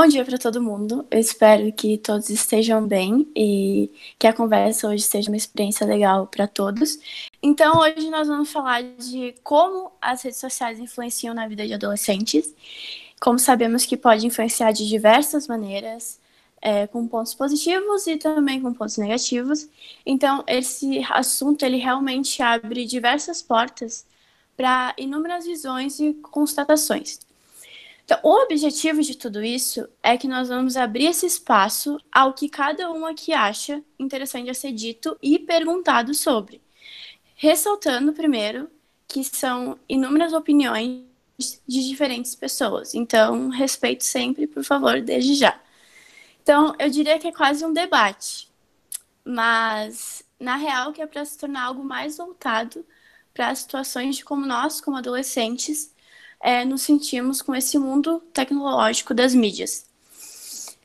Bom dia para todo mundo. Eu espero que todos estejam bem e que a conversa hoje seja uma experiência legal para todos. Então, hoje nós vamos falar de como as redes sociais influenciam na vida de adolescentes. Como sabemos que pode influenciar de diversas maneiras, é, com pontos positivos e também com pontos negativos. Então, esse assunto ele realmente abre diversas portas para inúmeras visões e constatações. Então, o objetivo de tudo isso é que nós vamos abrir esse espaço ao que cada um aqui acha interessante a ser dito e perguntado sobre. Ressaltando, primeiro, que são inúmeras opiniões de diferentes pessoas. Então, respeito sempre, por favor, desde já. Então, eu diria que é quase um debate, mas na real que é para se tornar algo mais voltado para situações de como nós, como adolescentes, é, nos sentimos com esse mundo tecnológico das mídias.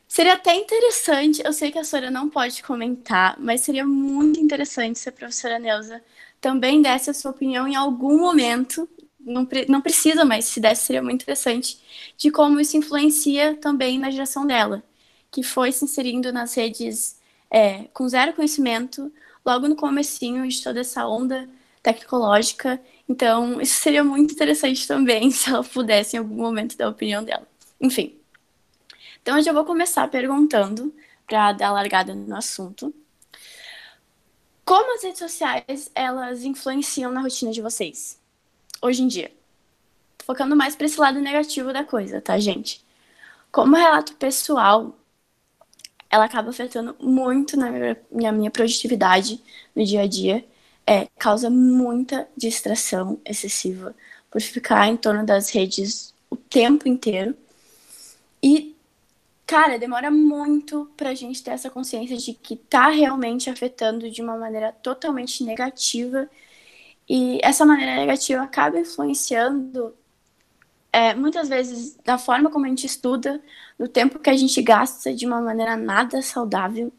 Seria até interessante, eu sei que a Sora não pode comentar, mas seria muito interessante se a professora Neuza também desse a sua opinião em algum momento, não, não precisa, mas se desse seria muito interessante, de como isso influencia também na geração dela, que foi se inserindo nas redes é, com zero conhecimento, logo no comecinho de toda essa onda tecnológica então, isso seria muito interessante também se ela pudesse em algum momento dar a opinião dela. Enfim. Então, eu já vou começar perguntando, para dar largada no assunto. Como as redes sociais, elas influenciam na rotina de vocês? Hoje em dia. Focando mais para esse lado negativo da coisa, tá, gente? Como relato pessoal, ela acaba afetando muito na minha, na minha produtividade no dia a dia é, causa muita distração excessiva por ficar em torno das redes o tempo inteiro. E, cara, demora muito pra gente ter essa consciência de que tá realmente afetando de uma maneira totalmente negativa. E essa maneira negativa acaba influenciando é, muitas vezes da forma como a gente estuda, no tempo que a gente gasta de uma maneira nada saudável,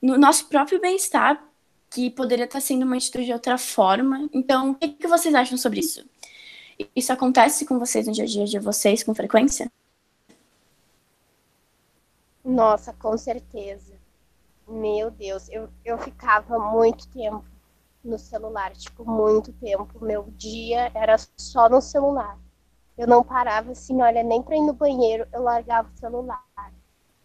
no nosso próprio bem-estar, que poderia estar sendo uma atitude de outra forma. Então, o que, que vocês acham sobre isso? Isso acontece com vocês no dia a dia de vocês com frequência? Nossa, com certeza. Meu Deus, eu, eu ficava muito tempo no celular, tipo, muito tempo. Meu dia era só no celular. Eu não parava assim, olha, nem para ir no banheiro eu largava o celular.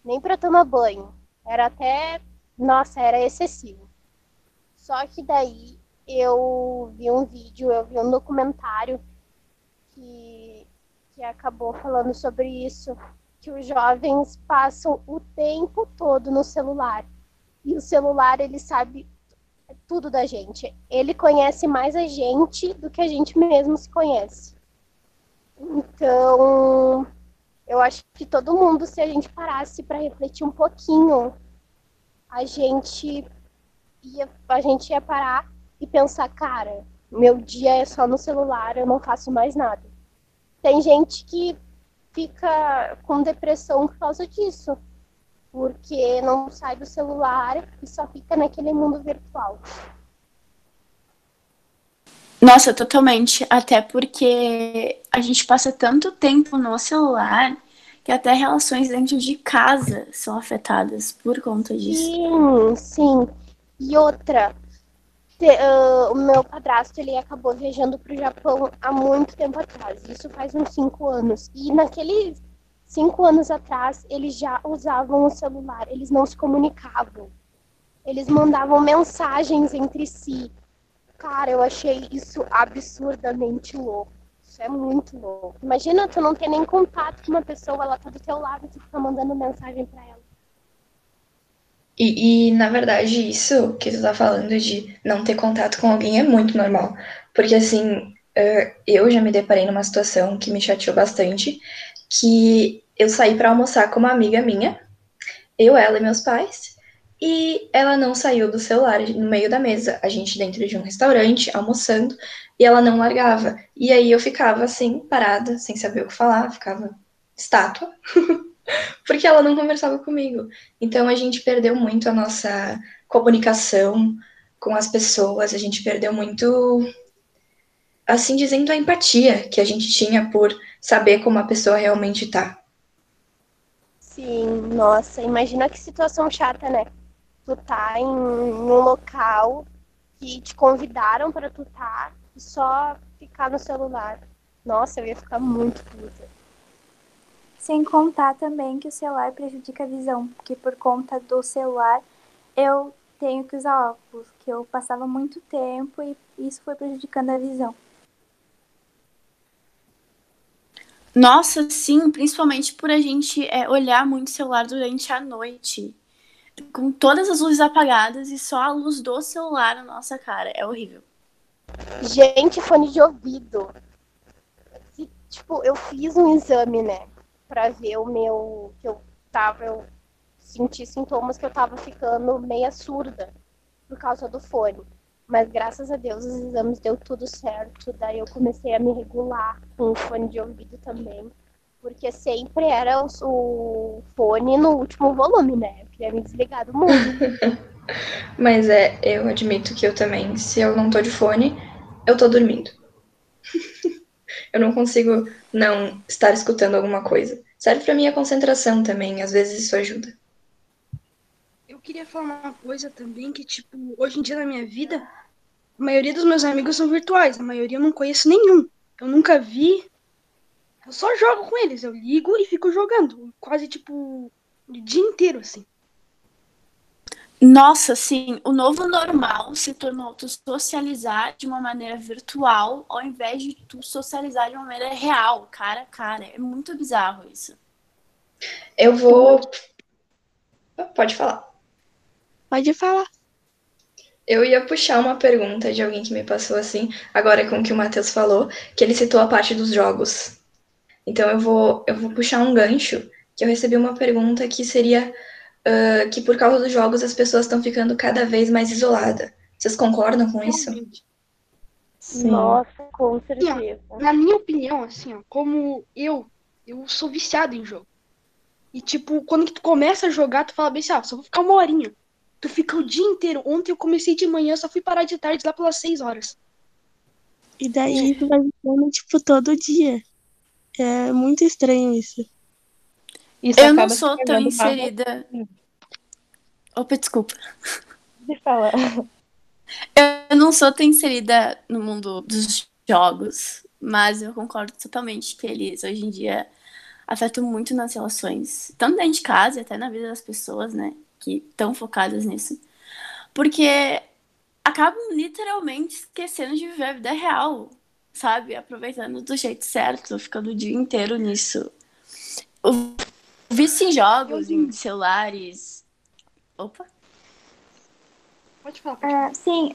Nem para tomar banho. Era até, nossa, era excessivo. Só que daí eu vi um vídeo, eu vi um documentário que, que acabou falando sobre isso, que os jovens passam o tempo todo no celular. E o celular, ele sabe tudo da gente. Ele conhece mais a gente do que a gente mesmo se conhece. Então, eu acho que todo mundo, se a gente parasse para refletir um pouquinho, a gente ia, a gente ia parar e pensar, cara, meu dia é só no celular, eu não faço mais nada. Tem gente que fica com depressão por causa disso, porque não sai do celular e só fica naquele mundo virtual. Nossa, totalmente. Até porque a gente passa tanto tempo no celular que até relações dentro de casa são afetadas por conta disso. Sim, sim. E outra, te, uh, o meu padrasto ele acabou viajando para o Japão há muito tempo atrás. Isso faz uns cinco anos. E naqueles cinco anos atrás eles já usavam o celular. Eles não se comunicavam. Eles mandavam mensagens entre si. Cara, eu achei isso absurdamente louco. Isso é muito louco. Imagina tu não ter nem contato com uma pessoa, ela tá do teu lado e tu fica mandando mensagem para ela. E, e, na verdade, isso que tu tá falando de não ter contato com alguém é muito normal. Porque, assim, eu já me deparei numa situação que me chateou bastante, que eu saí para almoçar com uma amiga minha, eu, ela e meus pais, e ela não saiu do celular no meio da mesa, a gente dentro de um restaurante, almoçando, e ela não largava. E aí eu ficava assim, parada, sem saber o que falar, ficava estátua. porque ela não conversava comigo. Então a gente perdeu muito a nossa comunicação com as pessoas, a gente perdeu muito, assim dizendo, a empatia que a gente tinha por saber como a pessoa realmente tá. Sim, nossa, imagina que situação chata, né? Tu tá em um local que te convidaram para tu tá e só ficar no celular. Nossa, eu ia ficar muito puta. Sem contar também que o celular prejudica a visão, porque por conta do celular eu tenho que usar óculos, que eu passava muito tempo e isso foi prejudicando a visão. Nossa, sim, principalmente por a gente é, olhar muito o celular durante a noite. Com todas as luzes apagadas e só a luz do celular na nossa cara. É horrível. Gente, fone de ouvido. Tipo, eu fiz um exame, né? Pra ver o meu. que eu tava. Eu senti sintomas que eu tava ficando meia surda por causa do fone. Mas graças a Deus os exames deu tudo certo. Daí eu comecei a me regular com o fone de ouvido também. Porque sempre era o fone no último volume, né? Eu queria me desligar do mundo. Mas é, eu admito que eu também, se eu não tô de fone, eu tô dormindo. eu não consigo não estar escutando alguma coisa. Serve para minha concentração também, às vezes isso ajuda queria falar uma coisa também, que, tipo, hoje em dia na minha vida, a maioria dos meus amigos são virtuais, a maioria eu não conheço nenhum. Eu nunca vi. Eu só jogo com eles, eu ligo e fico jogando, quase, tipo, o dia inteiro, assim. Nossa, sim, o novo normal se tornou tu socializar de uma maneira virtual ao invés de tu socializar de uma maneira real, cara a cara. É muito bizarro isso. Eu vou. Pode falar. Pode falar. Eu ia puxar uma pergunta de alguém que me passou assim, agora com o que o Matheus falou, que ele citou a parte dos jogos. Então eu vou, eu vou puxar um gancho, que eu recebi uma pergunta que seria uh, que por causa dos jogos as pessoas estão ficando cada vez mais isoladas. Vocês concordam com isso? Sim. Nossa, com certeza. na minha opinião, assim, ó, como eu, eu sou viciado em jogo. E tipo, quando tu começa a jogar, tu fala bem assim, ah, só vou ficar uma horinha. Tu fica o dia inteiro. Ontem eu comecei de manhã, só fui parar de tarde lá pelas seis horas. E daí tu vai ficando, tipo, todo dia. É muito estranho isso. Isso eu não sou tão inserida. Opa, desculpa. De falar. Eu não sou tão inserida no mundo dos jogos, mas eu concordo totalmente que eles hoje em dia afetam muito nas relações, tanto dentro de casa e até na vida das pessoas, né? que estão focadas nisso. Porque acabam literalmente esquecendo de viver a vida real, sabe? Aproveitando do jeito certo, ficando o dia inteiro nisso. O vício em jogos, em celulares. Opa! Pode falar. Pode falar. Uh, sim.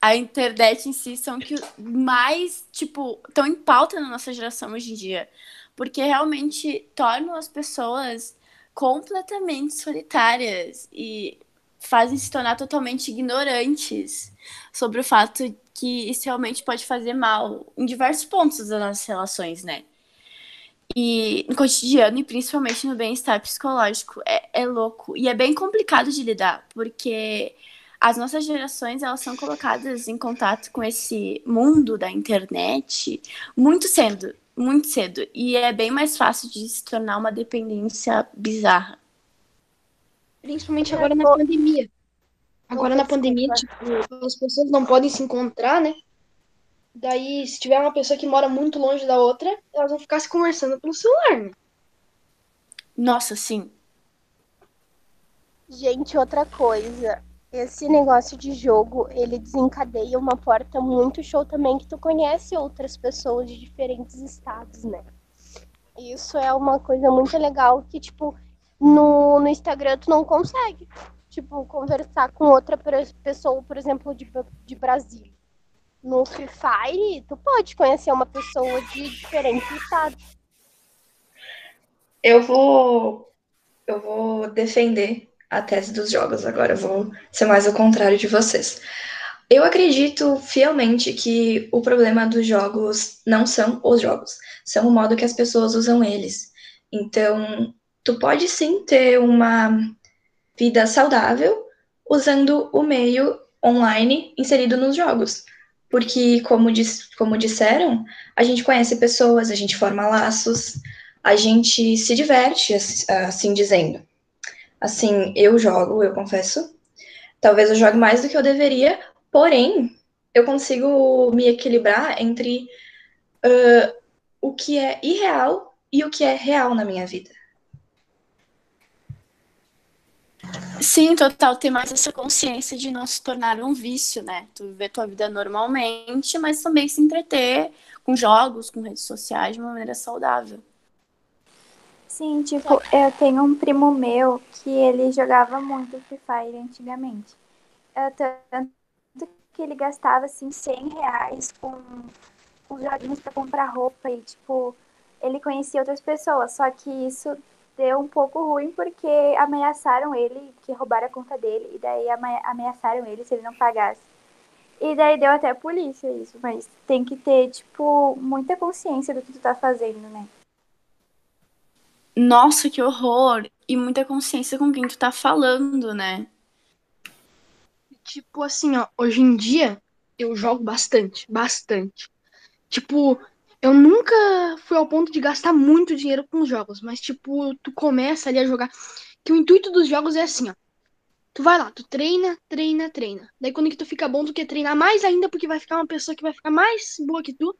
A internet em si são que mais, tipo, estão em pauta na nossa geração hoje em dia. Porque realmente tornam as pessoas completamente solitárias e fazem se tornar totalmente ignorantes sobre o fato que isso realmente pode fazer mal em diversos pontos das nossas relações, né? E no cotidiano, e principalmente no bem-estar psicológico, é, é louco. E é bem complicado de lidar, porque as nossas gerações elas são colocadas em contato com esse mundo da internet muito cedo muito cedo. E é bem mais fácil de se tornar uma dependência bizarra. Principalmente agora na pandemia. Agora na pandemia, tipo, as pessoas não podem se encontrar, né? Daí, se tiver uma pessoa que mora muito longe da outra, elas vão ficar se conversando pelo celular, né? Nossa, sim. Gente, outra coisa esse negócio de jogo, ele desencadeia uma porta muito show também que tu conhece outras pessoas de diferentes estados, né? Isso é uma coisa muito legal que, tipo, no, no Instagram tu não consegue, tipo, conversar com outra pessoa, por exemplo, de, de Brasília. No Free Fire, tu pode conhecer uma pessoa de diferentes estados. Eu vou eu vou defender a tese dos jogos. Agora eu vou ser mais o contrário de vocês. Eu acredito fielmente que o problema dos jogos não são os jogos, são o modo que as pessoas usam eles. Então, tu pode sim ter uma vida saudável usando o meio online inserido nos jogos. Porque, como, dis como disseram, a gente conhece pessoas, a gente forma laços, a gente se diverte, assim dizendo. Assim, eu jogo, eu confesso. Talvez eu jogue mais do que eu deveria, porém, eu consigo me equilibrar entre uh, o que é irreal e o que é real na minha vida. Sim, total, ter mais essa consciência de não se tornar um vício, né? Tu viver tua vida normalmente, mas também se entreter com jogos, com redes sociais de uma maneira saudável. Sim, tipo, eu tenho um primo meu que ele jogava muito Free Fire antigamente. Eu, tanto que ele gastava, assim, 100 reais com, com joguinhos pra comprar roupa e, tipo, ele conhecia outras pessoas, só que isso deu um pouco ruim porque ameaçaram ele, que roubaram a conta dele, e daí ameaçaram ele se ele não pagasse. E daí deu até a polícia isso, mas tem que ter, tipo, muita consciência do que tu tá fazendo, né? Nossa, que horror! E muita consciência com quem tu tá falando, né? Tipo assim, ó, hoje em dia eu jogo bastante, bastante. Tipo, eu nunca fui ao ponto de gastar muito dinheiro com jogos, mas tipo, tu começa ali a jogar. Que o intuito dos jogos é assim, ó. Tu vai lá, tu treina, treina, treina. Daí quando que tu fica bom, tu quer treinar mais ainda, porque vai ficar uma pessoa que vai ficar mais boa que tu.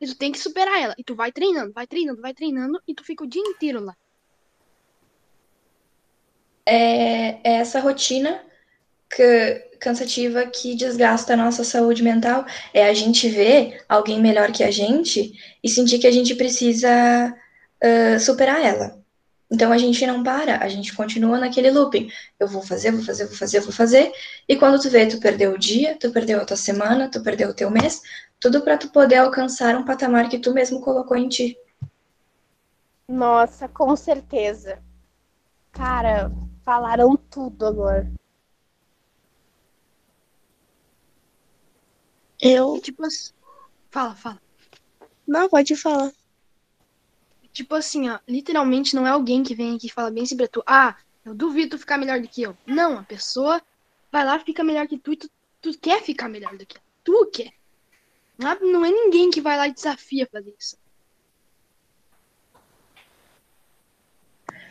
E tu tem que superar ela. E tu vai treinando, vai treinando, vai treinando, e tu fica o dia inteiro lá. É, é essa rotina que, cansativa que desgasta a nossa saúde mental é a gente ver alguém melhor que a gente e sentir que a gente precisa uh, superar ela. Então a gente não para, a gente continua naquele looping. Eu vou fazer, vou fazer, vou fazer, vou fazer. E quando tu vê, tu perdeu o dia, tu perdeu a tua semana, tu perdeu o teu mês, tudo para tu poder alcançar um patamar que tu mesmo colocou em ti. Nossa, com certeza. Cara, falaram tudo agora. Eu. Tipo assim. Fala, fala. Não, pode falar. Tipo assim, ó, literalmente não é alguém que vem aqui e fala bem assim pra tu, ah, eu duvido tu ficar melhor do que eu. Não, a pessoa vai lá, fica melhor que tu e tu, tu quer ficar melhor do que ela. Tu quer. Não é, não é ninguém que vai lá e desafia fazer isso.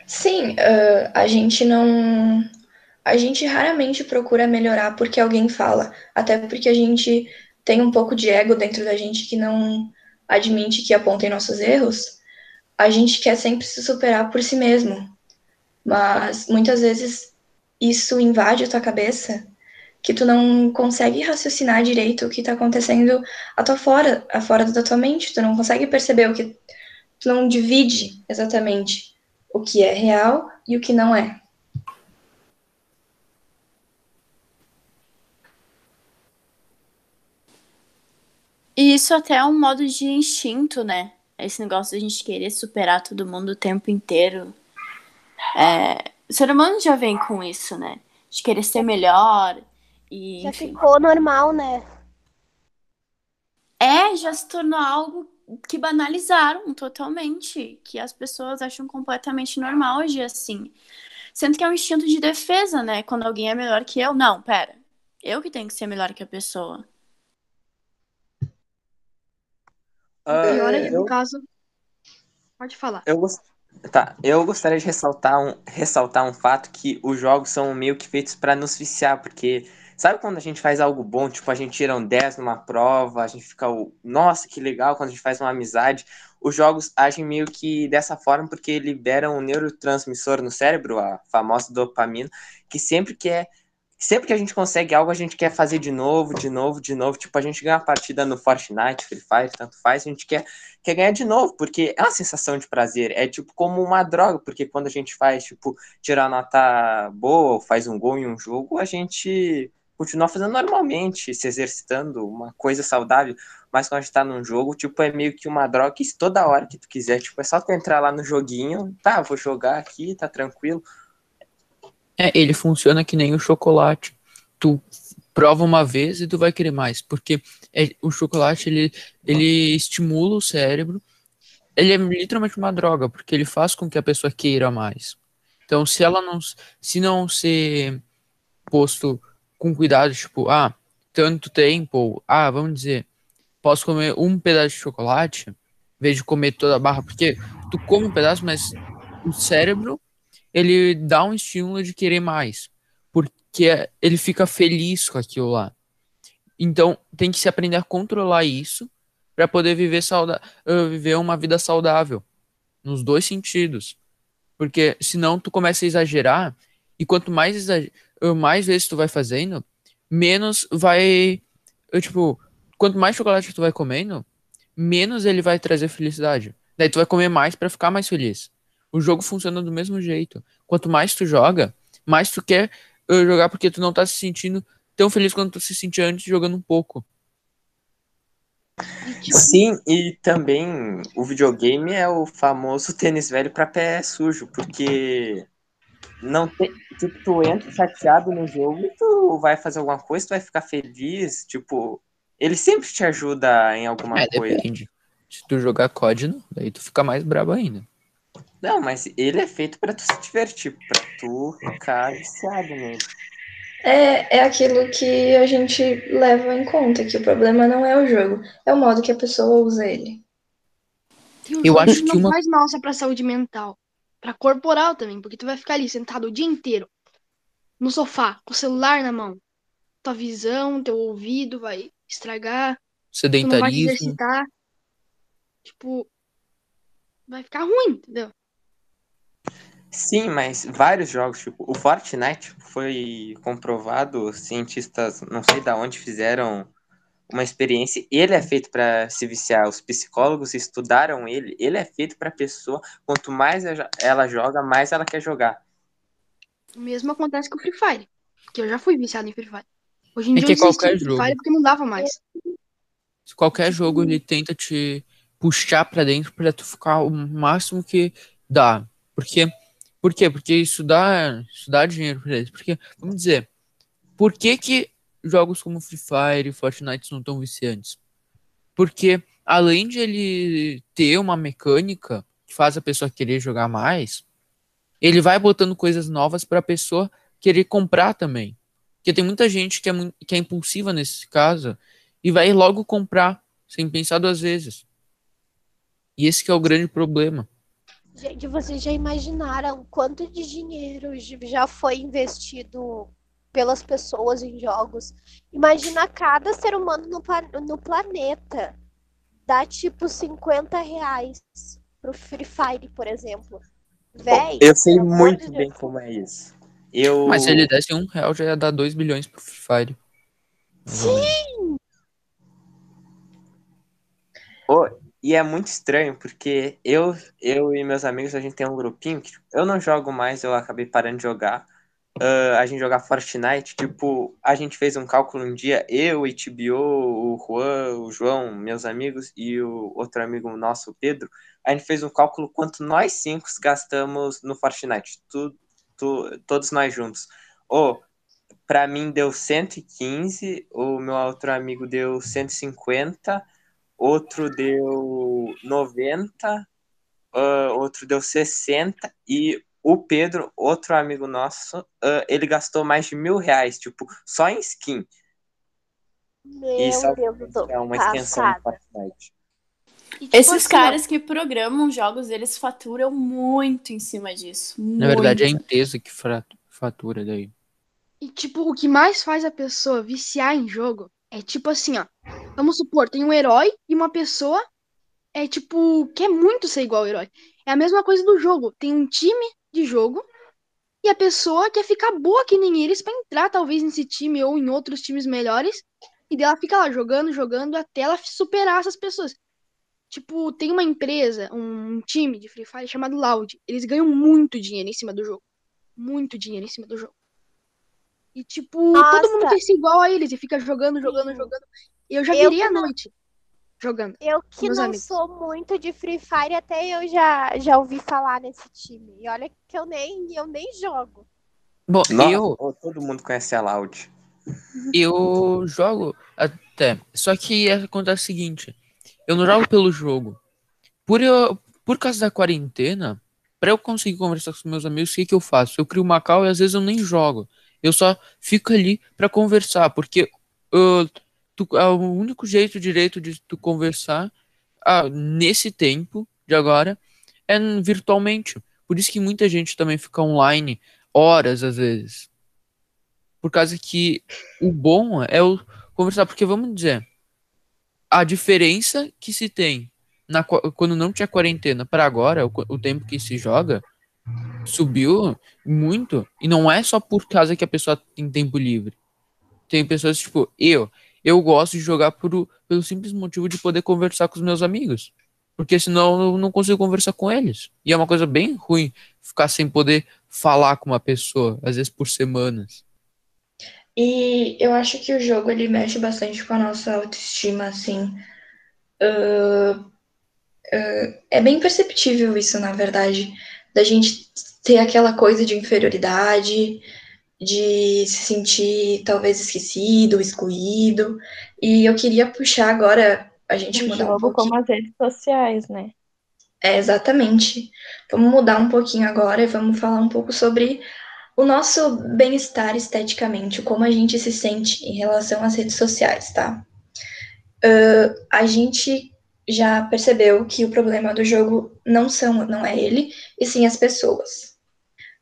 Sim, uh, a gente não. A gente raramente procura melhorar porque alguém fala. Até porque a gente tem um pouco de ego dentro da gente que não admite que apontem nossos erros, a gente quer sempre se superar por si mesmo. Mas muitas vezes isso invade a tua cabeça que tu não consegue raciocinar direito o que está acontecendo a tua fora, a fora da tua mente, tu não consegue perceber o que tu não divide exatamente o que é real e o que não é. E isso até é um modo de instinto, né? Esse negócio de a gente querer superar todo mundo o tempo inteiro. É, o ser humano já vem com isso, né? De querer ser melhor. E, já enfim. ficou normal, né? É, já se tornou algo que banalizaram totalmente. Que as pessoas acham completamente normal agir assim. Sendo que é um instinto de defesa, né? Quando alguém é melhor que eu. Não, pera. Eu que tenho que ser melhor que a pessoa. Pior é que, no caso. Pode falar. Eu gost... Tá, eu gostaria de ressaltar um, ressaltar um fato que os jogos são meio que feitos para nos viciar, porque sabe quando a gente faz algo bom, tipo, a gente tira um 10 numa prova, a gente fica, nossa, que legal quando a gente faz uma amizade. Os jogos agem meio que dessa forma porque liberam um neurotransmissor no cérebro, a famosa dopamina, que sempre quer sempre que a gente consegue algo, a gente quer fazer de novo, de novo, de novo. Tipo, a gente ganha uma partida no Fortnite, Free Fire, tanto faz, a gente quer, quer ganhar de novo, porque é uma sensação de prazer. É tipo como uma droga, porque quando a gente faz, tipo, tirar nota boa faz um gol em um jogo, a gente continua fazendo normalmente, se exercitando, uma coisa saudável. Mas quando a gente tá num jogo, tipo, é meio que uma droga que toda hora que tu quiser, tipo, é só tu entrar lá no joguinho, tá, vou jogar aqui, tá tranquilo é, ele funciona que nem o chocolate. Tu prova uma vez e tu vai querer mais, porque é, o chocolate ele, ele estimula o cérebro. Ele é literalmente uma droga, porque ele faz com que a pessoa queira mais. Então, se ela não, se não ser posto com cuidado, tipo, ah, tanto tempo, ah, vamos dizer, posso comer um pedaço de chocolate, Em vez de comer toda a barra, porque tu come um pedaço, mas o cérebro ele dá um estímulo de querer mais, porque ele fica feliz com aquilo lá. Então tem que se aprender a controlar isso para poder viver, uh, viver uma vida saudável nos dois sentidos. Porque senão tu começa a exagerar e quanto mais exager uh, mais vezes tu vai fazendo, menos vai uh, tipo, quanto mais chocolate tu vai comendo, menos ele vai trazer felicidade. Daí tu vai comer mais para ficar mais feliz. O jogo funciona do mesmo jeito. Quanto mais tu joga, mais tu quer uh, jogar porque tu não tá se sentindo tão feliz quanto tu se sentia antes jogando um pouco. Sim, e também o videogame é o famoso tênis velho para pé sujo, porque não tem, tipo, tu entra chateado no jogo e tu vai fazer alguma coisa, tu vai ficar feliz, tipo, ele sempre te ajuda em alguma É, coisa. depende. Se tu jogar COD, não, daí tu fica mais brabo ainda. Não, mas ele é feito pra tu se divertir, pra tu ficar viciado nele. É, é aquilo que a gente leva em conta, que o problema não é o jogo, é o modo que a pessoa usa ele. O Eu jogo acho não que uma- faz mal só pra saúde mental. Pra corporal também, porque tu vai ficar ali sentado o dia inteiro no sofá, com o celular na mão. Tua visão, teu ouvido vai estragar, tu não vai te Sedentarismo. exercitar. Tipo, vai ficar ruim, entendeu? Sim, mas vários jogos, tipo, o Fortnite foi comprovado, cientistas, não sei da onde, fizeram uma experiência. Ele é feito para se viciar, os psicólogos estudaram ele. Ele é feito para pessoa, quanto mais ela joga, mais ela quer jogar. O mesmo acontece com o Free Fire, que eu já fui viciado em Free Fire. Hoje em É dia que eu qualquer do Free jogo. Fire porque não dava mais. Qualquer jogo ele tenta te puxar pra dentro pra tu ficar o máximo que dá. Porque, por quê? Porque isso dá, isso dá dinheiro pra eles. Porque, vamos dizer, por que que jogos como Free Fire e Fortnite não tão viciantes? Porque, além de ele ter uma mecânica que faz a pessoa querer jogar mais, ele vai botando coisas novas pra pessoa querer comprar também. Porque tem muita gente que é, que é impulsiva nesse caso e vai logo comprar sem pensar duas vezes. E esse é o grande problema. Gente, vocês já imaginaram quanto de dinheiro já foi investido pelas pessoas em jogos? Imagina cada ser humano no, no planeta dá tipo 50 reais pro Free Fire, por exemplo. Véi, Eu sei muito bem Deus. como é isso. Eu... Mas se ele desse um real, já ia dar 2 bilhões pro Free Fire. Ou menos. E é muito estranho, porque eu, eu e meus amigos, a gente tem um grupinho que tipo, eu não jogo mais, eu acabei parando de jogar. Ah, a gente jogar Fortnite, tipo, a gente fez um cálculo um dia, eu, o HBO, o Juan, o João, meus amigos, e o outro amigo nosso, o Pedro, a gente fez um cálculo quanto nós cinco gastamos no Fortnite, tu, tu, todos nós juntos. Ô, pra mim deu 115, o meu outro amigo deu 150, outro deu 90, ah, outro deu 60 e o Pedro, outro amigo nosso, ah, ele gastou mais de mil reais, tipo, só em skin. E Meu só Deus, eu tô é uma extensão do passada. Fortnite. E, tipo Esses assim, ó, caras que programam jogos, eles faturam muito em cima disso. Na verdade, é a muito. empresa que fatura daí. E, tipo, o que mais faz a pessoa viciar em jogo é tipo assim, ó. Vamos supor, tem um herói e uma pessoa é tipo, quer muito ser igual ao herói. É a mesma coisa do jogo. Tem um time de jogo e a pessoa quer ficar boa que nem eles pra entrar, talvez, nesse time ou em outros times melhores. E daí ela fica lá jogando, jogando até ela superar essas pessoas. Tipo, tem uma empresa, um time de Free Fire chamado Loud. Eles ganham muito dinheiro em cima do jogo. Muito dinheiro em cima do jogo. E, tipo, todo mundo Nossa. quer ser igual a eles e fica jogando, jogando, Sim. jogando. E eu já Eu virei não- noite jogando. Eu que não amigos. sou muito de Free Fire, até eu já, já ouvi falar nesse time. E olha que eu nem, eu nem jogo. Bom, Nossa, eu, todo mundo conhece a Loud. eu jogo até. Só que acontece o seguinte: eu não jogo pelo jogo. Por, eu, por causa da quarentena, pra eu conseguir conversar com os meus amigos, o que, que eu faço? Eu crio uma call e às vezes eu nem jogo. Eu só fico ali pra conversar, porque uh, tu- é o único jeito direito de tu conversar ah, nesse tempo de agora é virtualmente. Por isso que muita gente também fica online horas às vezes. Por causa que o bom é o conversar, porque vamos dizer, a diferença que se tem na, quando não tinha quarentena para agora, o, o tempo que se joga, subiu muito. E não é só por causa que a pessoa tem tempo livre. Tem pessoas, tipo, eu, eu gosto de jogar por, pelo simples motivo de poder conversar com os meus amigos. Porque senão eu não consigo conversar com eles. E é uma coisa bem ruim ficar sem poder falar com uma pessoa, às vezes por semanas. E eu acho que o jogo ele mexe bastante com a nossa autoestima, assim. Uh, uh, é bem perceptível isso, na verdade, da gente ter aquela coisa de inferioridade, de se sentir talvez esquecido, excluído. E eu queria puxar agora a gente O mudar um jogo pouquinho. como as redes sociais, né? É, exatamente. Vamos mudar um pouquinho agora e vamos falar um pouco sobre o nosso bem-estar esteticamente, como a gente se sente em relação às redes sociais, tá? Uh, a gente já percebeu que o problema do jogo não são, não é ele, e sim as pessoas.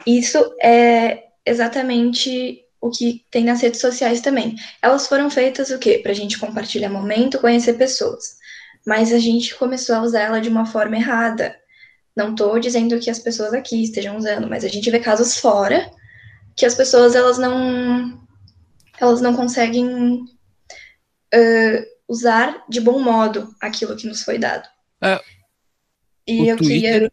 Isso é exatamente o que tem nas redes sociais também. Elas foram feitas o quê? Para a gente compartilhar momento, conhecer pessoas. Mas a gente começou a usar ela de uma forma errada. Não estou dizendo que as pessoas aqui estejam usando, mas a gente vê casos fora que as pessoas elas não elas não conseguem uh, usar de bom modo aquilo que nos foi dado. É, e o eu queria Twitter-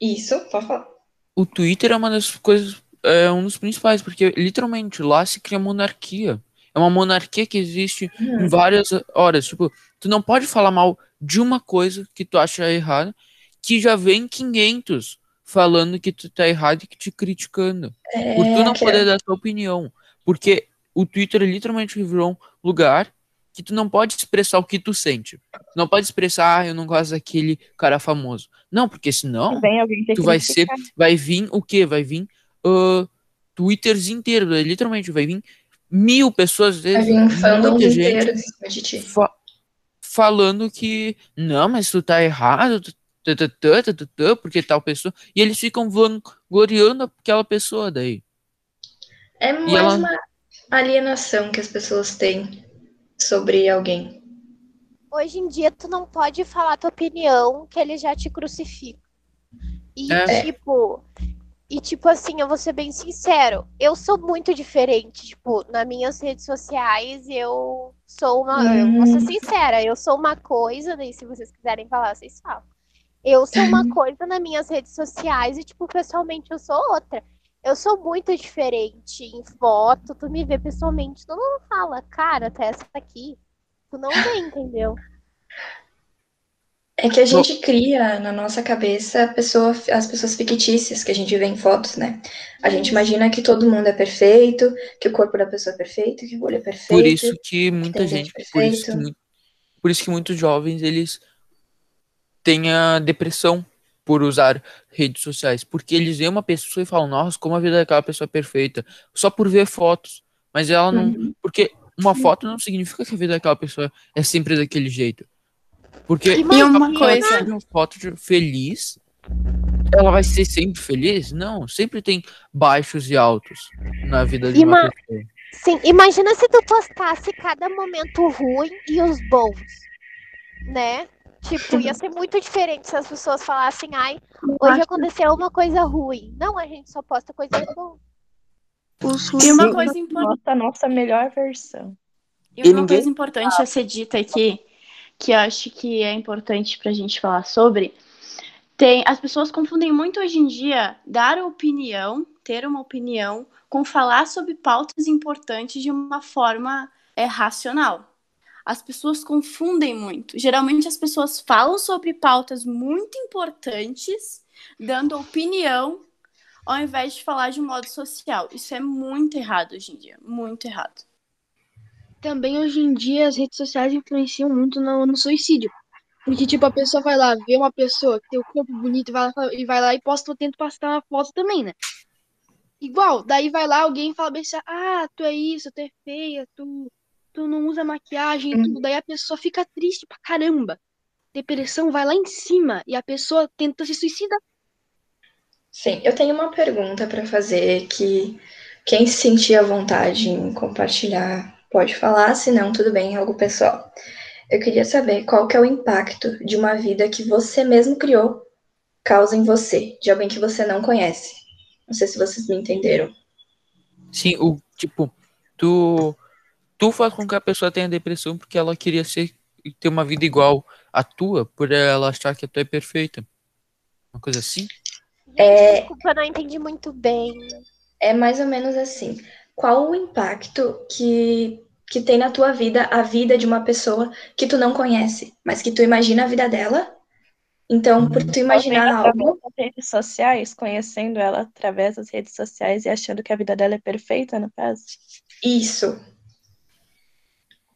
isso, pode falar. O Twitter é uma das coisas, é um dos principais, porque literalmente lá se cria monarquia. É uma monarquia que existe em várias horas. Tipo, tu não pode falar mal de uma coisa que tu acha errada, que já vem 500 falando que tu tá errado e que te criticando. Por tu não que poder dar tua opinião. Porque o Twitter literalmente virou um lugar que tu não pode expressar o que tu sente. Tu não pode expressar, ah, eu não gosto daquele cara famoso. Não, porque senão Vem alguém te tu vai ser, vai vir o quê? Vai vir uh, Twitters inteiro, é, literalmente, vai vir mil pessoas, vai vir um muita gente fa- falando que não, mas tu tá errado, tu- tu- tu- tu- tu- tu- tu, porque tal pessoa, e eles ficam vangloriando aquela pessoa daí. É mais ela- uma alienação que as pessoas têm sobre alguém. Hoje em dia, tu não pode falar tua opinião que ele já te crucifica. E, É. tipo, e tipo assim, eu vou ser bem sincero, eu sou muito diferente, tipo, nas minhas redes sociais eu sou uma, eu vou ser Hum. sincera, eu sou uma coisa, daí se vocês quiserem falar, vocês falam. Eu sou uma coisa nas minhas redes sociais e, tipo, pessoalmente eu sou outra. Eu sou muito diferente em foto, tu me vê pessoalmente, tu não fala, cara, tá essa aqui. Tu não vê, entendeu? É que a gente cria na nossa cabeça a pessoa, as pessoas fictícias que a gente vê em fotos, né? A gente imagina que todo mundo é perfeito, que o corpo da pessoa é perfeito, que o olho é perfeito. Por isso que muita tem gente, gente por isso que, por isso que muitos jovens eles têm a depressão por usar redes sociais, porque eles veem uma pessoa e falam, nossa, como a vida daquela pessoa é perfeita, só por ver fotos, mas ela não, Uhum. porque uma foto não significa que a vida daquela pessoa é sempre daquele jeito, porque E uma coisa, uma foto de feliz, ela vai ser sempre feliz? Não, sempre tem baixos e altos na vida de E uma uma- pessoa. Sim, imagina se tu postasse cada momento ruim e os bons, né? Tipo, ia ser muito diferente se as pessoas falassem, ai, hoje aconteceu uma coisa ruim. Não, a gente só posta coisas boas. E uma ruins coisa importante. mostra a nossa melhor versão. E E uma ninguém- coisa importante a ser dita aqui, que eu acho que é importante pra gente falar sobre, tem as pessoas confundem muito hoje em dia dar opinião, ter uma opinião, com falar sobre pautas importantes de uma forma é, racional. As pessoas confundem muito. Geralmente as pessoas falam sobre pautas muito importantes, dando opinião, ao invés de falar de modo social. Isso é muito errado hoje em dia, muito errado. Também hoje em dia as redes sociais influenciam muito no, no suicídio. Porque, tipo, a pessoa vai lá ver uma pessoa que tem o corpo bonito e vai lá, e vai lá e posta, tenta postar uma foto também, né? Igual, daí vai lá alguém e fala bem assim, ah, tu é isso, tu é feia, tu, tu não usa maquiagem e tudo. Daí a pessoa fica triste pra caramba. depressão vai lá em cima e a pessoa tenta se suicidar. Sim, eu tenho uma pergunta para fazer que quem se sentir à vontade em compartilhar pode falar, se não, tudo bem, é algo pessoal. Eu queria saber qual que é o impacto de uma vida que você mesmo criou causa em você, de alguém que você não conhece. Não sei se vocês me entenderam. Sim, o tipo, tu tu faz com que a pessoa tenha depressão porque ela queria ser ter uma vida igual à tua, por ela achar que a tua é perfeita. Uma coisa assim? É- Desculpa, eu não entendi muito bem. É mais ou menos assim. Qual o impacto que, que tem na tua vida a vida de uma pessoa que tu não conhece, mas que tu imagina a vida dela? Então, por tu imaginar algo, das redes sociais, conhecendo ela através das redes sociais e achando que a vida dela é perfeita, no caso. isso.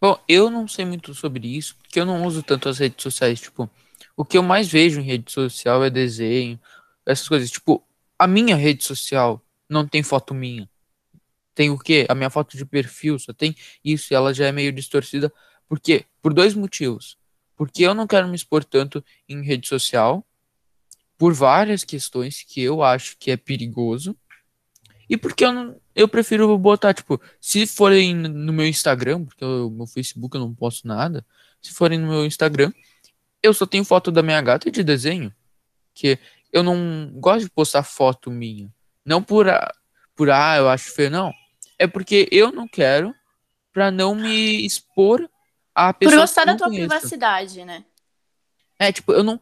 Bom, eu não sei muito sobre isso, porque eu não uso tanto as redes sociais. Tipo, o que eu mais vejo em rede social é desenho, essas coisas. Tipo, a minha rede social não tem foto minha. Tem o quê? A minha foto de perfil só tem isso e ela já é meio distorcida. Por quê? Por dois motivos. Porque eu não quero me expor tanto em rede social, por várias questões que eu acho que é perigoso. E porque eu, não, eu prefiro botar, tipo, se forem no meu Instagram, porque o meu Facebook eu não posto nada, se forem no meu Instagram, eu só tenho foto da minha gata de desenho. Que eu não gosto de postar foto minha. Não por, por ah, eu acho feio, não. É porque eu não quero pra não me expor a Por pessoas gostar que da tua conheço. privacidade, né? É, tipo, eu não,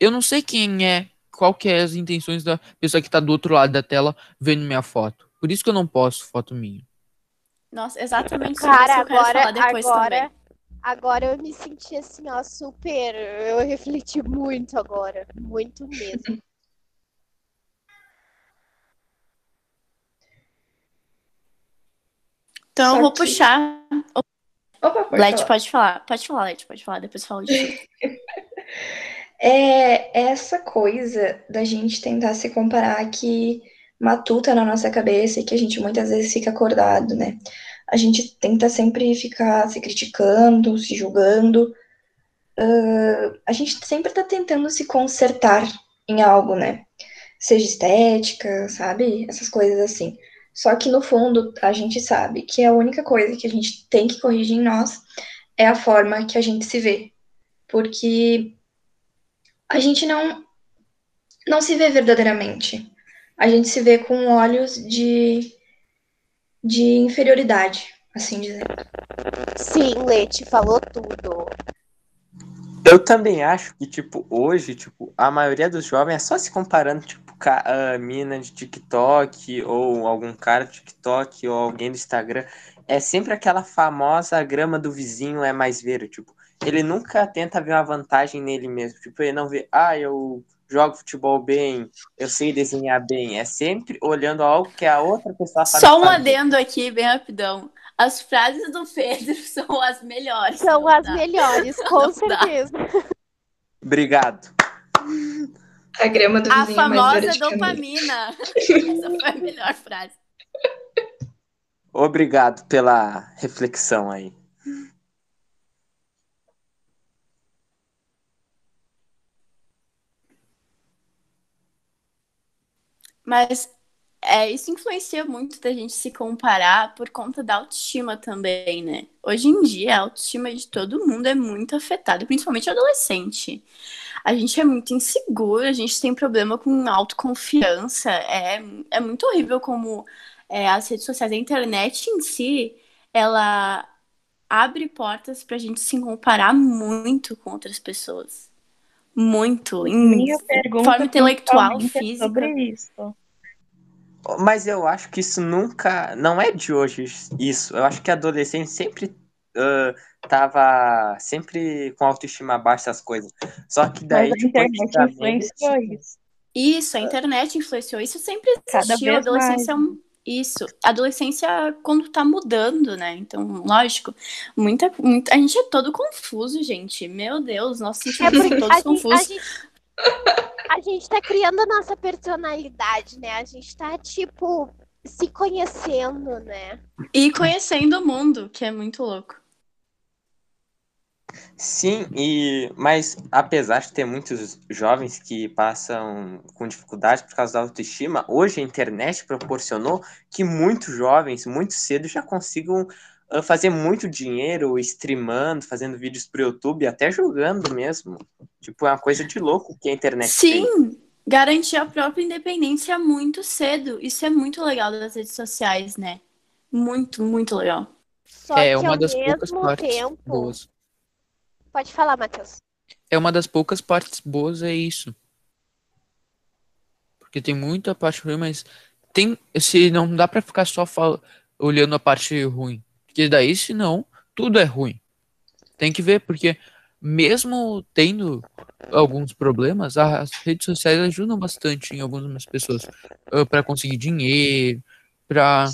eu não sei quem é, qual que é as intenções da pessoa que tá do outro lado da tela vendo minha foto. Por isso que eu não posto foto minha. Nossa, exatamente Cara, isso que eu quero agora, falar depois agora, também. Agora eu me senti assim, ó, super. Eu refleti muito agora. Muito mesmo. Então Só eu vou que- puxar. Opa, pode Leti, falar. pode falar. Pode falar, Leti, pode falar. Depois falo de. É essa coisa da gente tentar se comparar que matuta na nossa cabeça e que a gente muitas vezes fica acordado, né? A gente tenta sempre ficar se criticando, se julgando. Ah, a gente sempre tá tentando se consertar em algo, né? Seja estética, sabe? Essas coisas assim. Só que no fundo a gente sabe que a única coisa que a gente tem que corrigir em nós é a forma que a gente se vê. Porque a gente não não se vê verdadeiramente. A gente se vê com olhos de de inferioridade, assim dizer. Sim, Leti, falou tudo. Eu também acho que, tipo, hoje, tipo, a maioria dos jovens é só se comparando, tipo, com a mina de TikTok, ou algum cara de TikTok, ou alguém do Instagram. É sempre aquela famosa grama do vizinho é mais verde, tipo, ele nunca tenta ver uma vantagem nele mesmo. Tipo, ele não vê, ah, eu jogo futebol bem, eu sei desenhar bem. É sempre olhando algo que a outra pessoa sabe Só um fazer. adendo aqui, bem rapidão. As frases do Pedro são as melhores. São não as dá. melhores, com Não dá. certeza. Obrigado. A grama do A vizinho famosa dopamina. Essa foi a melhor frase. Obrigado pela reflexão aí. Mas é, isso influencia muito da gente se comparar por conta da autoestima também, né? Hoje em dia, a autoestima de todo mundo é muito afetada, principalmente adolescente. A gente é muito inseguro, a gente tem problema com autoconfiança. É, é muito horrível como é, as redes sociais, a internet em si, ela abre portas pra gente se comparar muito com outras pessoas. Muito. Em Minha pergunta forma intelectual, principalmente é física. sobre isso. Mas eu acho que isso nunca. Não é de hoje isso. Eu acho que a adolescente sempre ah, tava sempre com autoestima baixa, essas coisas. Só que Mas daí, a depois internet da influenciou velhice- isso. Isso, a internet influenciou. Isso sempre existiu. A adolescência é um. Isso. A adolescência quando tá mudando, né? Então, lógico, muita, muita. A gente é todo confuso, gente. Meu Deus, nossos É sentimentos porque são a todos gente, a, confusos. gente, a gente tá criando a nossa personalidade, né? A gente tá, tipo, se conhecendo, né? E conhecendo o mundo, que é muito louco. Sim, e mas apesar de ter muitos jovens que passam com dificuldade por causa da autoestima, hoje a internet proporcionou que muitos jovens, muito cedo, já consigam fazer muito dinheiro streamando, fazendo vídeos pro YouTube, até jogando mesmo. Tipo, é uma coisa de louco que a internet. Sim, garantir a própria independência muito cedo. Isso é muito legal das redes sociais, né? Muito, muito legal. Só é que uma ao das poucas partes tempo. boas. Pode falar, Matheus. É uma das poucas partes boas, é isso. Porque tem muita parte ruim, mas tem. Se não dá pra ficar só fal- olhando a parte ruim. Porque daí, senão, tudo é ruim. Tem que ver, porque mesmo tendo alguns problemas, as redes sociais ajudam bastante em algumas pessoas para conseguir dinheiro, para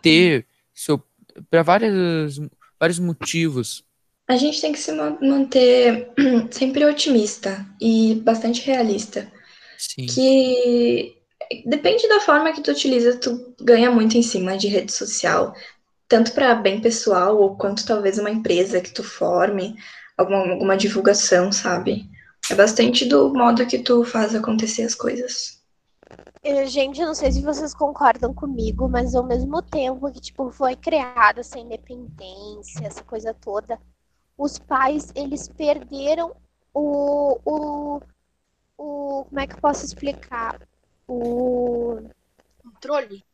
ter seu para vários vários motivos. A gente tem que se man- manter sempre otimista e bastante realista. Sim. Que depende da forma que tu utiliza, tu ganha muito em cima de rede social, tanto para bem pessoal ou quanto talvez uma empresa que tu forme, alguma, alguma divulgação, sabe? É bastante do modo que tu faz acontecer as coisas. Gente, eu não sei se vocês concordam comigo, mas ao mesmo tempo que, tipo, foi criada essa independência, essa coisa toda, os pais, eles perderam o, o, o, como é que eu posso explicar? O, Controle.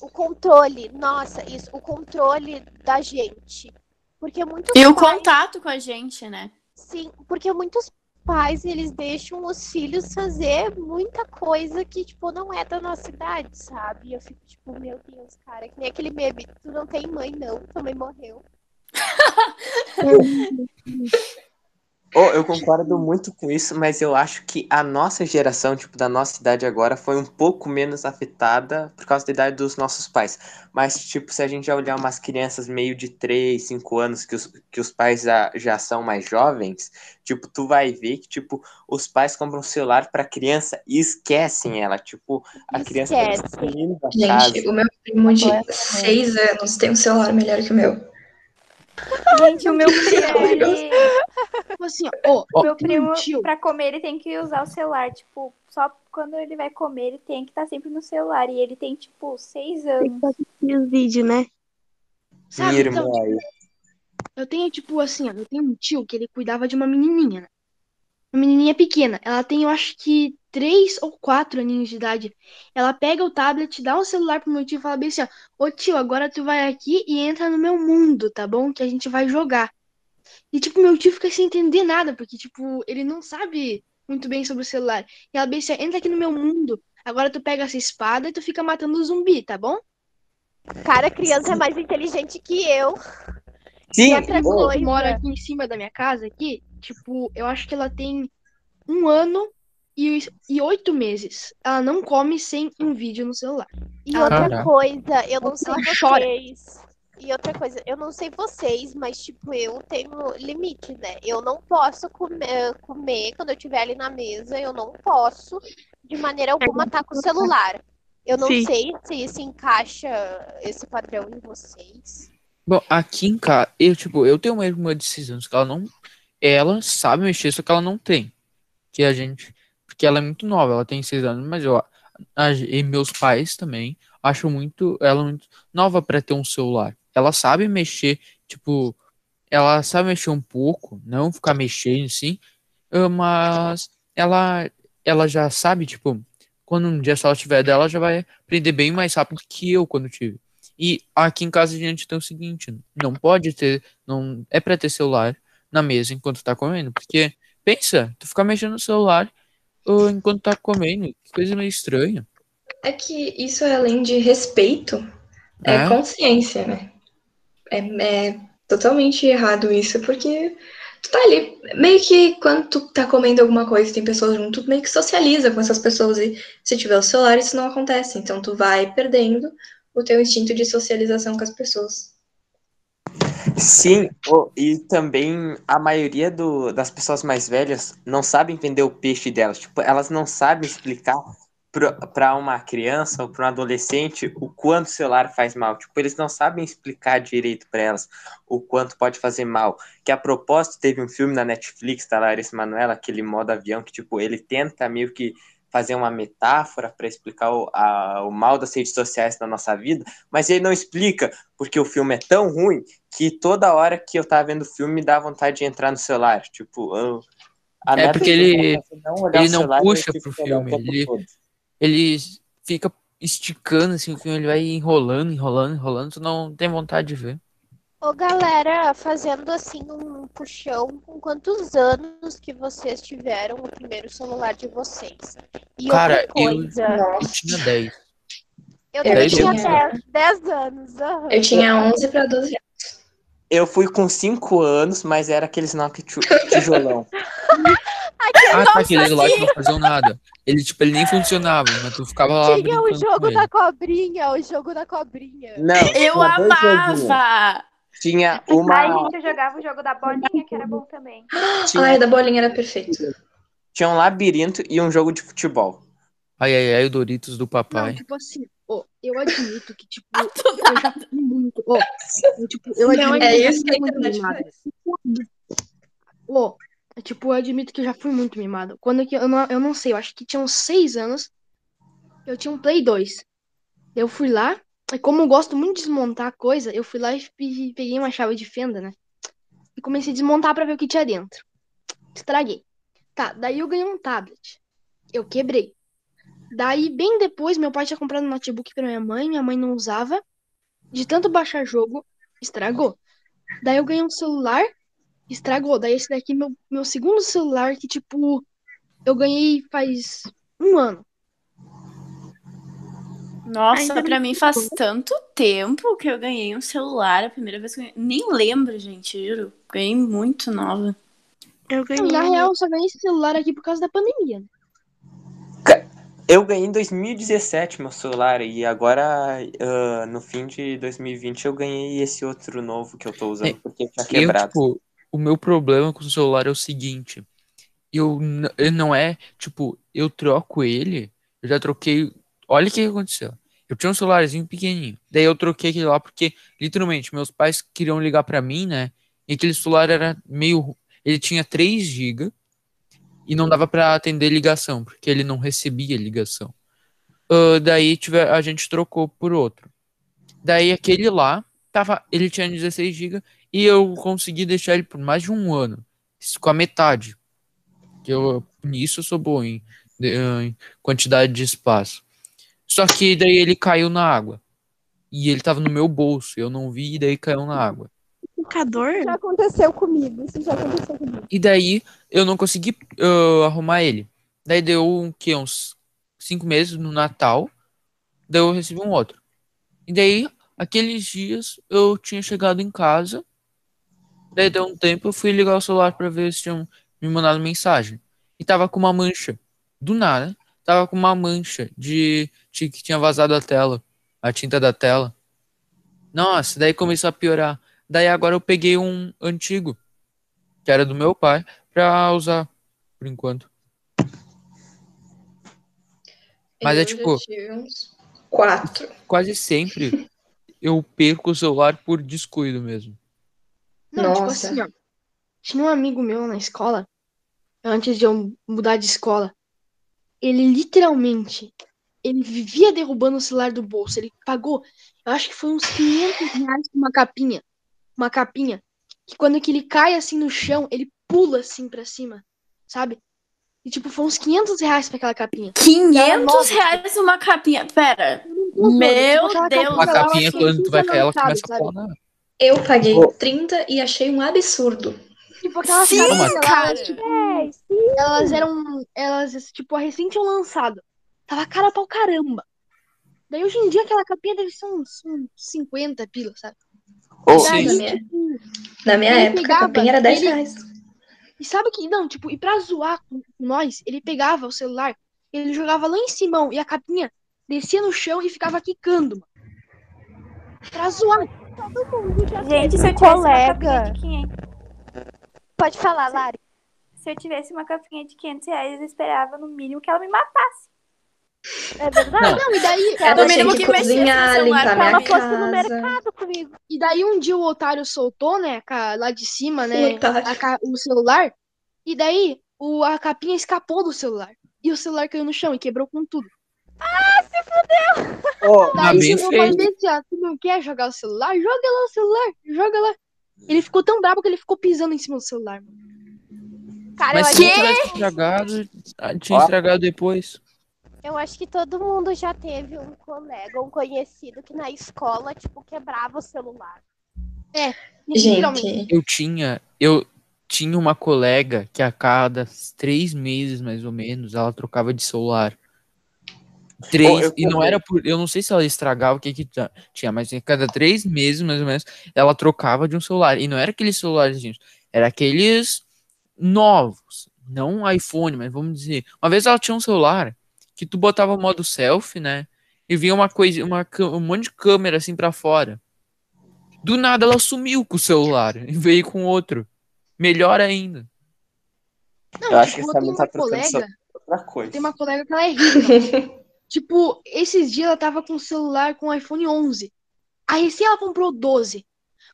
O controle, nossa, isso, o controle da gente. Porque muitos E o pais, contato com a gente, né? sim, porque muitos pais, eles deixam os filhos fazer muita coisa que, tipo, não é da nossa idade, sabe? Eu fico, tipo, meu Deus, cara, que nem aquele meme, tu não tem mãe, não, tua mãe morreu. Oh, eu concordo muito com isso, mas eu acho que a nossa geração, tipo, da nossa idade agora, foi um pouco menos afetada por causa da idade dos nossos pais. Mas, tipo, se a gente já olhar umas crianças meio de 3, 5 anos, que os, que os pais já, já são mais jovens, tipo, tu vai ver que, tipo, os pais compram um celular pra criança e esquecem ela. Tipo, a criança tá Esquece. destruindo a casa. Gente, o meu primo de 6 anos tem um celular melhor que o meu. Gente, o meu primo, Tipo assim, ó, meu tem primo, tio. pra comer, ele tem que usar o celular. Tipo, só quando ele vai comer, ele tem que estar sempre no celular. E ele tem, tipo, seis anos. E os vídeos, né? Sabe, então. Eu tenho, tipo, assim, ó, eu tenho um tio que ele cuidava de uma menininha, né? Uma menininha pequena. Ela tem, eu acho que, três ou quatro aninhos de idade. Ela pega o tablet, dá o celular pro meu tio e fala bem assim, ó, ô tio, agora tu vai aqui e entra no meu mundo, tá bom? Que a gente vai jogar. E, tipo, meu tio fica sem entender nada, porque, tipo, ele não sabe muito bem sobre o celular. E ela bem assim, ó, entra aqui no meu mundo, agora tu pega essa espada e tu fica matando o zumbi, tá bom? Cara, a criança é mais inteligente que eu. Sim, outra coisa. mora aqui em cima da minha casa, aqui, tipo, eu acho que ela tem um ano e, e oito meses. Ela não come sem um vídeo no celular. E Ah, outra Caraca. coisa, eu não sei Ela chora. vocês. E outra coisa, eu não sei vocês, mas tipo, eu tenho limite, né? Eu não posso comer, comer quando eu estiver ali na mesa, eu não posso de maneira alguma estar com o celular. Eu não Sim. sei se isso encaixa esse padrão em vocês. Bom, aqui em casa, eu, tipo, eu tenho uma irmã de 6 anos que ela não. Ela sabe mexer, só que ela não tem. Que a gente. Porque ela é muito nova, ela tem 6 anos, mas eu. e meus pais também acham muito. Ela muito nova pra ter um celular. Ela sabe mexer, tipo. Ela sabe mexer um pouco, não ficar mexendo assim. ah, Mas ela, ela já sabe, tipo, quando um dia se ela tiver dela, já vai aprender bem mais rápido que eu quando tive. E aqui em casa a gente tem o seguinte, não pode ter, não é pra ter celular na mesa enquanto tá comendo, porque pensa, tu ficar mexendo no celular enquanto tá comendo, que coisa meio estranha. É que isso, além de respeito, é, É. consciência, né? É, é totalmente errado isso, porque tu tá ali, meio que quando tu tá comendo alguma coisa e tem pessoas junto, tu meio que socializa com essas pessoas e se tiver o celular isso não acontece, então tu vai perdendo o teu instinto de socialização com as pessoas. Sim, e também a maioria do- das pessoas mais velhas não sabem vender o peixe delas. Tipo, elas não sabem explicar para uma criança ou para um adolescente o quanto o celular faz mal. Tipo, eles não sabem explicar direito para elas o quanto pode fazer mal. Que a propósito teve um filme na Netflix da Larissa Manoela, aquele modo avião, que tipo, ele tenta meio que fazer uma metáfora para explicar o, a, o mal das redes sociais na nossa vida, mas ele não explica porque o filme é tão ruim que toda hora que eu tava vendo o filme me dá vontade de entrar no celular. Tipo, eu, é porque ele não, ele não puxa pro filme, ele, ele fica esticando assim o filme, ele vai enrolando, enrolando, enrolando, tu não tem vontade de ver. Ô galera, fazendo assim um puxão, com quantos anos que vocês tiveram o primeiro celular de vocês? E Cara, coisa, eu, eu tinha 10. eu, eu tinha- tinha 10, 10 anos. aham. Eu tinha 11 para 12 anos. Eu fui com 5 anos, mas era aqueles Nokia ti- tijolão. Ah, tá, aquele lá que não fazia nada. Ele, tipo, ele nem funcionava, mas tu ficava lá Tinha o jogo da cobrinha, o jogo da cobrinha. Não, Eu amava! Tinha Aí a uma. gente jogava o jogo da bolinha, que era bom também. Tinha, Ai, da bolinha era perfeito. tinha um labirinto e um jogo de futebol. Ai, ai, ai, o Doritos do Não, papai. tipo assim, ó, eu admito que, tipo, Do eu já fui muito. Ó, eu, tipo, eu Não, admito é que eu já isso que fui muito mimada. é, tipo, eu admito que eu já fui muito mimado. Quando que eu não, eu não sei, eu acho que tinha uns seis anos, eu tinha um Play 2. Eu fui lá, como eu gosto muito de desmontar coisa, eu fui lá e pe- peguei uma chave de fenda, né? E comecei a desmontar pra ver o que tinha dentro. Estraguei. Tá, daí eu ganhei um tablet. Eu quebrei. Daí, bem depois, meu pai tinha comprado um notebook pra minha mãe, minha mãe não usava. De tanto baixar jogo, estragou. Daí eu ganhei um celular, estragou. Daí esse daqui é meu, meu segundo celular que, tipo, eu ganhei faz um ano. Nossa, Ainda pra mim faz tanto tempo que eu ganhei um celular. A primeira vez que eu ganhei. Nem lembro, gente, juro. Ganhei muito nova. Eu ganhei. Na real, eu só ganhei esse celular aqui por causa da pandemia. né? Eu ganhei em 2017 meu celular e agora ah, no fim de 2020 eu ganhei esse outro novo que eu tô usando É, porque tinha Eu, quebrado. tipo, o meu problema com o celular é o seguinte. Eu, ele não é, tipo, eu troco ele, eu já troquei. Olha o que aconteceu. Eu tinha um celularzinho pequenininho. Daí eu troquei aquele lá porque, literalmente, meus pais queriam ligar pra mim, né? E aquele celular era meio. Ele tinha 3 GB e não dava pra atender ligação, porque ele não recebia ligação. Ah, daí tive, a gente trocou por outro. Daí aquele lá, tava, ele tinha 16 GB e eu consegui deixar ele por mais de um ano, com a metade. Que eu, nisso eu sou bom em, em quantidade de espaço. Só que daí ele caiu na água. E ele tava no meu bolso, eu não vi, e daí caiu na água. Computador? Já aconteceu comigo, isso já aconteceu comigo. E daí eu não consegui ah, arrumar ele. Daí deu um, que, uns cinco meses no Natal. Daí eu recebi um outro. E daí, aqueles dias, eu tinha chegado em casa. Daí deu um tempo, eu fui ligar o celular pra ver se tinham me mandado mensagem. E tava com uma mancha. Do nada, tava com uma mancha de, de que tinha vazado a tela. A tinta da tela. Nossa, daí começou a piorar. Daí agora eu peguei um antigo que era do meu pai, pra usar, por enquanto. Mas é Eu já tipo- tive uns Quatro. Quase sempre eu perco o celular por descuido mesmo. Não, tipo Nossa. assim, ó. Tinha um amigo meu na escola, antes de eu mudar de escola. Ele literalmente, ele vivia derrubando o celular do bolso. Ele pagou, eu acho que foi uns 500 reais por uma capinha. Uma capinha. Que quando que ele cai assim no chão, ele pula assim pra cima, sabe? E tipo, foi uns 500 reais pra aquela capinha. 500 reais uma capinha. Pera. Meu Tipo, Deus. Uma capinha, assim, quando tu vai cair, ela sabe, começa a planar. Eu paguei Ô. 30 e achei um absurdo. Tipo, aquelas Sim, capinhas, cara. elas, tipo, É, sim. elas eram, elas, tipo, recém tinham lançado. Tava cara pra caramba. Daí hoje em dia aquela capinha deve ser uns, uns 50 pila, sabe? Ô, Sim. Daí, Na minha, tipo, na minha época, pegava, a capinha era 10 ele- reais. e sabe que, não, tipo, e pra zoar com nós, ele pegava o celular, ele jogava lá em cima e a capinha descia no chão e ficava quicando, mano. Pra zoar. Gente, se eu tivesse uma Colega. capinha de 500, Pode falar, Lari. se eu tivesse uma capinha de 500 reais, eu esperava no mínimo que ela me matasse. É verdade? Não. Não, e daí, Ela No mínimo que cozinhar, celular limpar pra minha ela fosse no casa. mercado comigo. e daí um dia o otário soltou, né, lá de cima, né, ca- o celular, e daí o, a capinha escapou do celular. E o celular caiu no chão e quebrou com tudo. Ah, Daí bem eu falei feito. assim, ah, tu não quer jogar o celular? Joga lá o celular, joga lá. Ele ficou tão bravo que ele ficou pisando em cima do celular. mano. Cara, eu Mas acho, se não tivesse estragado, tinha estragado depois. eu acho que todo mundo já teve um colega, um conhecido que na escola, tipo, quebrava o celular. Literalmente. Gente, Eu tinha, eu tinha uma colega que a cada três meses, mais ou menos, ela trocava de celular. Três, Oh, eu e não era por, eu não sei se ela estragava o que que tinha, mas a cada três meses, mais ou menos, ela trocava de um celular. E não era aqueles celulares, gente, era aqueles novos, não um iPhone, mas vamos dizer, uma vez ela tinha um celular que tu botava modo selfie, né? E vinha uma coisa, uma, um monte de câmera assim pra fora. Do nada ela sumiu com o celular e veio com outro. Melhor ainda. Não, Eu acho que essa tá uma trocando só colega, outra coisa. tem uma colega que ela é rica. tipo, esses dias ela tava com um celular com o iPhone 11. Aí recém ela comprou o 12.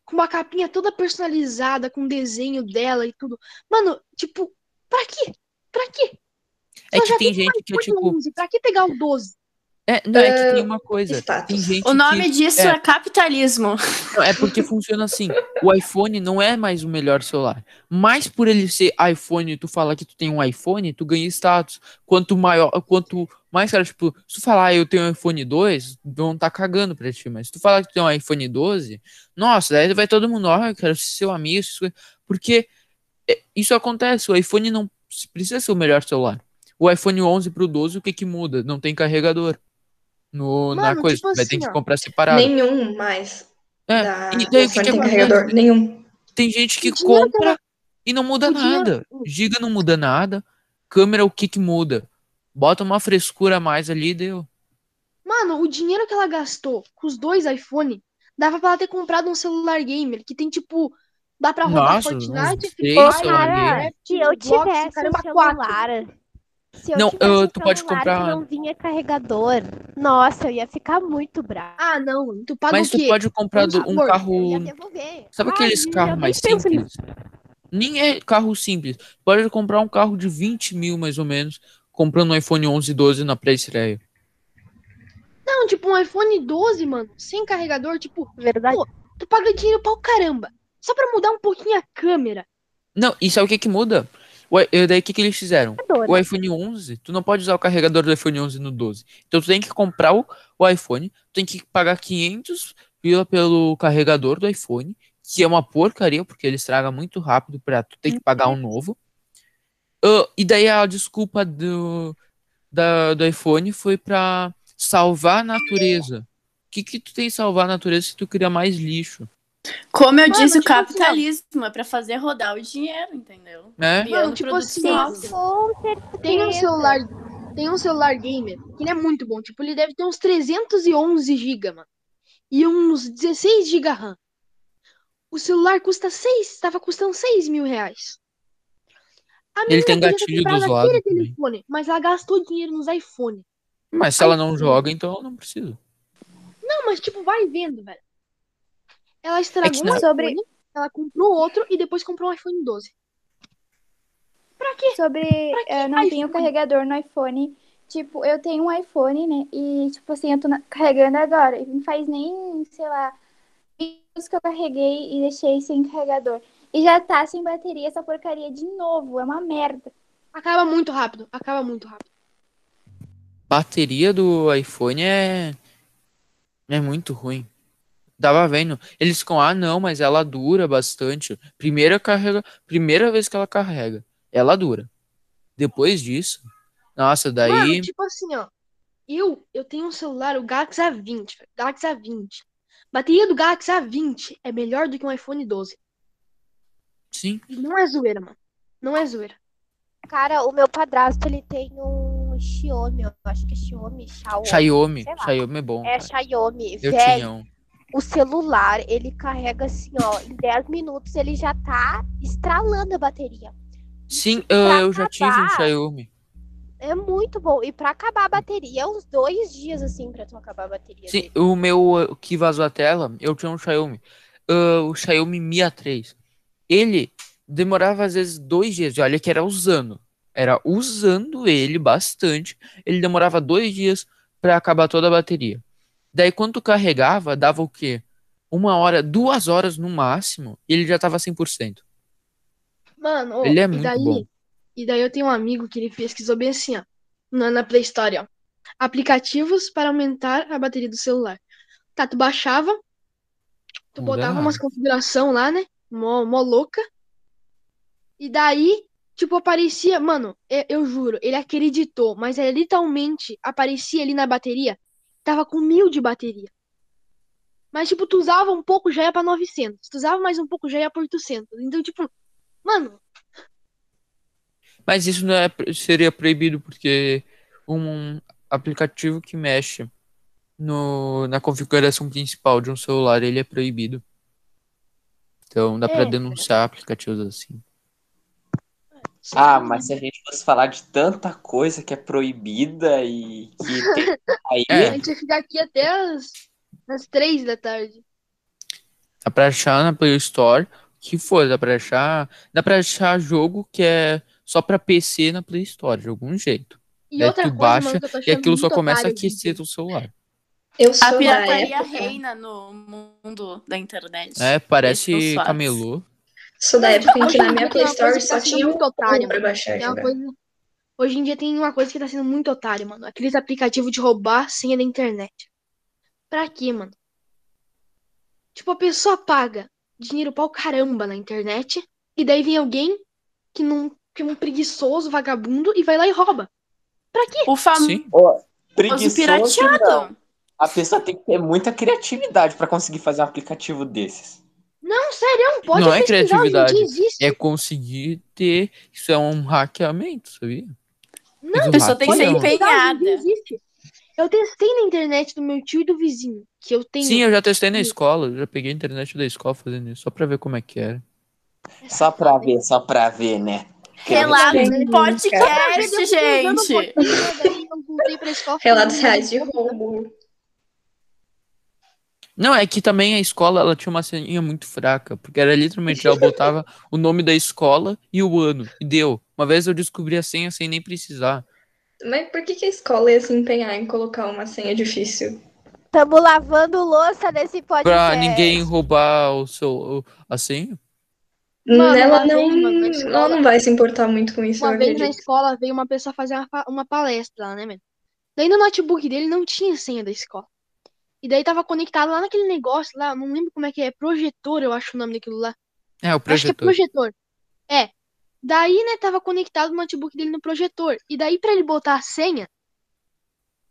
Com uma capinha toda personalizada, com desenho dela e tudo. Mano, tipo, pra quê? Pra quê? É que tem gente que tipo. 11, pra que pegar o 12? É, não, é que Ah, tem uma coisa. Tem gente O nome que, disso é. é, capitalismo. Não, é porque funciona assim. O iPhone não é mais o melhor celular. Mas por ele ser iPhone e tu falar que tu tem um iPhone, tu ganha status. Quanto maior, quanto mais cara, tipo, se tu falar "Ah, eu tenho um iPhone 2, vão tá cagando pra ti. Mas se tu falar que tu tem um iPhone 12, nossa, daí vai todo mundo, ó, eu quero ser seu amigo, porque é, isso acontece. O iPhone não precisa ser o melhor celular. O iPhone 11 pro 12, o que que muda? Não tem carregador. No, na Mano, coisa, tipo vai assim, ter que comprar separado. nenhum mais. É, Da, e daí o que que tem acontece? carregador? Nenhum. Tem gente que O dinheiro que compra e não muda o dinheiro- nada. Giga não muda nada. Câmera, o que que muda? Bota uma frescura a mais ali e deu. Mano, o dinheiro que ela gastou com os dois iPhone dava pra ela ter comprado um celular gamer que tem tipo. Dá pra rodar Nossa, Fortnite, Free Fire, celular eu tivesse um caramba, quatro. Se eu Não, uh, um tu pode comprar- não vinha carregador, nossa, eu ia ficar muito brava. Ah, não. Tu paga Mas o tu pode comprar do- um supor, Eu ia carro. Sabe Ai, aqueles eu carros mais simples? Nem é carro simples. Pode comprar um carro de 20 mil, mais ou menos, comprando um iPhone 11 e 12 na pré-estreia. Não, tipo um iPhone 12, mano, sem carregador, tipo, Verdade. Pô, tu paga dinheiro pra o caramba. Só pra mudar um pouquinho a câmera. Não, e sabe o que que muda? O daí o que que eles fizeram? O né? iPhone 11, tu não pode usar o carregador do iPhone 11 no 12. Então tu tem que comprar o, o iPhone, tu tem que pagar 500 pila pelo carregador do iPhone, que é uma porcaria, porque ele estraga muito rápido pra tu ter que pagar um novo. Ah, e daí a desculpa do, da, do iPhone foi pra salvar a natureza. O que que tu tem que salvar a natureza se tu cria mais lixo, Como eu Mano, disse, o tipo assim, ó. capitalismo é pra fazer rodar o dinheiro, entendeu? Criando Mano, tipo assim. Tem um celular, tem um celular gamer que ele é muito bom. Tipo, ele deve ter uns 311 GB, mano. E uns 16 GB RAM. O celular custa 6, tava custando 6 mil reais. A Ele tem gatilho dos lados telefone, mas ela gastou dinheiro nos iPhone. Mas se ela não joga, então não precisa. Não, mas tipo, vai vendo, velho. Ela estragou que um não- iPhone, Sobre- ela comprou outro e depois comprou um iPhone 12. Pra quê? Sobre Pra que eu não tenho carregador no iPhone. Tipo, eu tenho um iPhone, né? E, tipo assim, eu tô carregando agora. E não faz nem, sei lá, minutos que eu carreguei e deixei sem carregador. E já tá sem bateria essa porcaria de novo. É uma merda. Acaba muito rápido, acaba muito rápido. bateria do iPhone é é muito ruim. Tava vendo, eles ficam, ah, não, mas ela dura bastante. Primeira carrega, primeira vez que ela carrega, ela dura. Depois disso, nossa, daí Mano, tipo assim, ó. Eu, eu tenho um celular, o Galaxy A20, velho, Galaxy A20. Bateria do Galaxy A20 é melhor do que um iPhone 12. sim, E não é zoeira, mano. Não é zoeira. Cara, o meu padrasto, ele tem um Xiaomi, eu acho que é Xiaomi, Xiaomi. Xiaomi. Xiaomi é bom. É cara. Xiaomi, Eu velho. tinha um. O celular, ele carrega assim, ó, em 10 minutos ele já tá estralando a bateria. Sim, pra eu, eu já tive um Xiaomi. É muito bom. E pra acabar a bateria, é uns dois dias, assim, pra tu acabar a bateria. Sim, dele. o meu uh, que vazou a tela, eu tinha um Xiaomi. uh, o Xiaomi Mi A3. Ele demorava às vezes dois dias. Olha que era usando. Era usando ele bastante. Ele demorava dois dias pra acabar toda a bateria. Daí quando tu carregava, dava o quê? Uma hora, duas horas no máximo, e ele já tava 100%. Mano, Ele é e muito daí, bom. e daí eu tenho um amigo que ele pesquisou bem assim, ó, na, na Play Store, ó. Aplicativos para aumentar a bateria do celular. Tá, tu baixava, tu botava umas configuração lá, né? Mó, mó louca. E daí, tipo, aparecia, mano, eu, eu juro, ele acreditou, mas é literalmente aparecia ali na bateria, tava com mil de bateria. Mas, tipo, tu usava um pouco, já ia pra 900. Tu usava mais um pouco, já ia pra 800. Então, tipo, mano, Mas isso não é, seria proibido porque um aplicativo que mexe no, na configuração principal de um celular, ele é proibido. Então dá pra É. denunciar aplicativos assim. Ah, mas se a gente fosse falar de tanta coisa que é proibida e que tem aí, É. a gente ia ficar aqui até as, as três da tarde. Dá pra achar na Play Store, o que for, dá pra achar, dá pra achar jogo que é só pra PC na Play Store, de algum jeito. E Daí outra tu coisa, baixa mano, E aquilo só começa a aquecer teu celular. Eu sou A pirataria reina no mundo da internet. É, parece o camelô. Sou da época em que na minha Play Store só tá tinha um muito otário, pra baixar e jogar. coisa... Hoje em dia tem uma coisa que tá sendo muito otário, mano. Aqueles aplicativos de roubar senha da internet. Pra quê, mano? Tipo, a pessoa paga dinheiro pra o caramba na internet, e daí vem alguém que não que é um preguiçoso, vagabundo, e vai lá e rouba. O famoso preguiçoso, pirateado. não. A pessoa tem que ter muita criatividade pra conseguir fazer um aplicativo desses. Não, sério, pode Não é criatividade. É conseguir ter. Isso é um hackeamento, sabia? Não, Mas a pessoa tem que ser é um- empenhada. Eu testei na internet do meu tio e do vizinho, que eu tenho. Sim, eu já testei na escola, já peguei a internet da escola fazendo isso, só pra ver como é que era. Só pra ver, só pra ver, né? Relato Sim, de podcast, gente. Eu pra escola. Relatos reais de roubo. Não, é que também a escola ela tinha uma senha muito fraca, porque era literalmente ela botava o nome da escola e o ano, e deu. Uma vez eu descobri a senha sem nem precisar. Mas por que, que a escola ia se empenhar em colocar uma senha difícil? Tamo lavando louça nesse podcast. Pra ninguém roubar o seu, o- a senha. Mano, ela, não, na ela escola- não vai se importar muito com isso, Uma vez na escola veio uma pessoa fazer uma, uma palestra lá, né, mano? Daí no notebook dele não tinha senha da escola. E daí tava conectado lá naquele negócio lá, não lembro como é que é, projetor, eu acho o nome daquilo lá. É, o Acho que é projetor. projetor. É. Daí, né, tava conectado o notebook dele no projetor. E daí, pra ele botar a senha,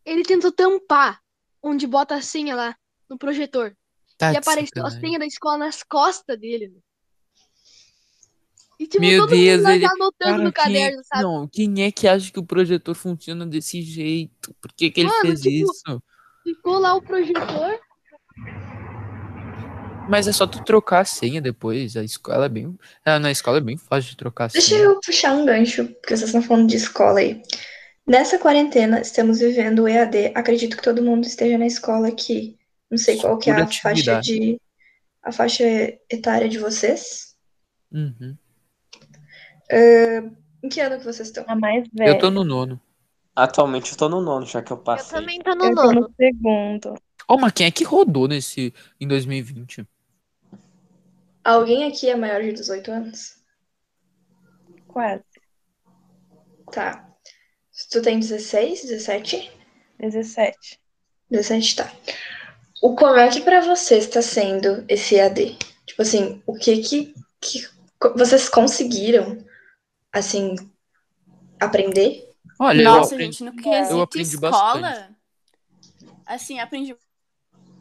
ele tentou tampar onde bota a senha lá no projetor. Tá e apareceu a senha da escola nas costas dele. né? E tipo, Meu todo Deus, ele- tá anotando Cara, no é- caderno, sabe? Não, quem é que acha que o projetor funciona desse jeito? Por que, que ele Mano, fez tipo, isso? Ficou lá o projetor. Mas é só tu trocar a senha depois. A escola é bem. ah, na escola é bem fácil de trocar a Deixa senha. eu puxar um gancho, porque vocês estão falando de escola aí. Nessa quarentena, estamos vivendo o EAD. Acredito que todo mundo esteja na escola aqui. Não sei qual que é a faixa de a faixa etária de vocês. Uhum. Em que ano que vocês estão? A mais velha. Eu tô no nono. Atualmente eu tô no nono, já que eu Eu passei. também tô no Eu tô nono. no segundo. Ó, mas quem é que rodou nesse em 2020? Alguém aqui é maior de 18 anos? Quase. Tá. Tu tem 16, 17? 17. 17, tá. O como é que pra vocês está sendo esse EAD? Tipo assim, o que que, que vocês conseguiram, assim, aprender? Olha, eu Nossa, aprendi. gente, no quesito eu aprendi escola, assim, aprendi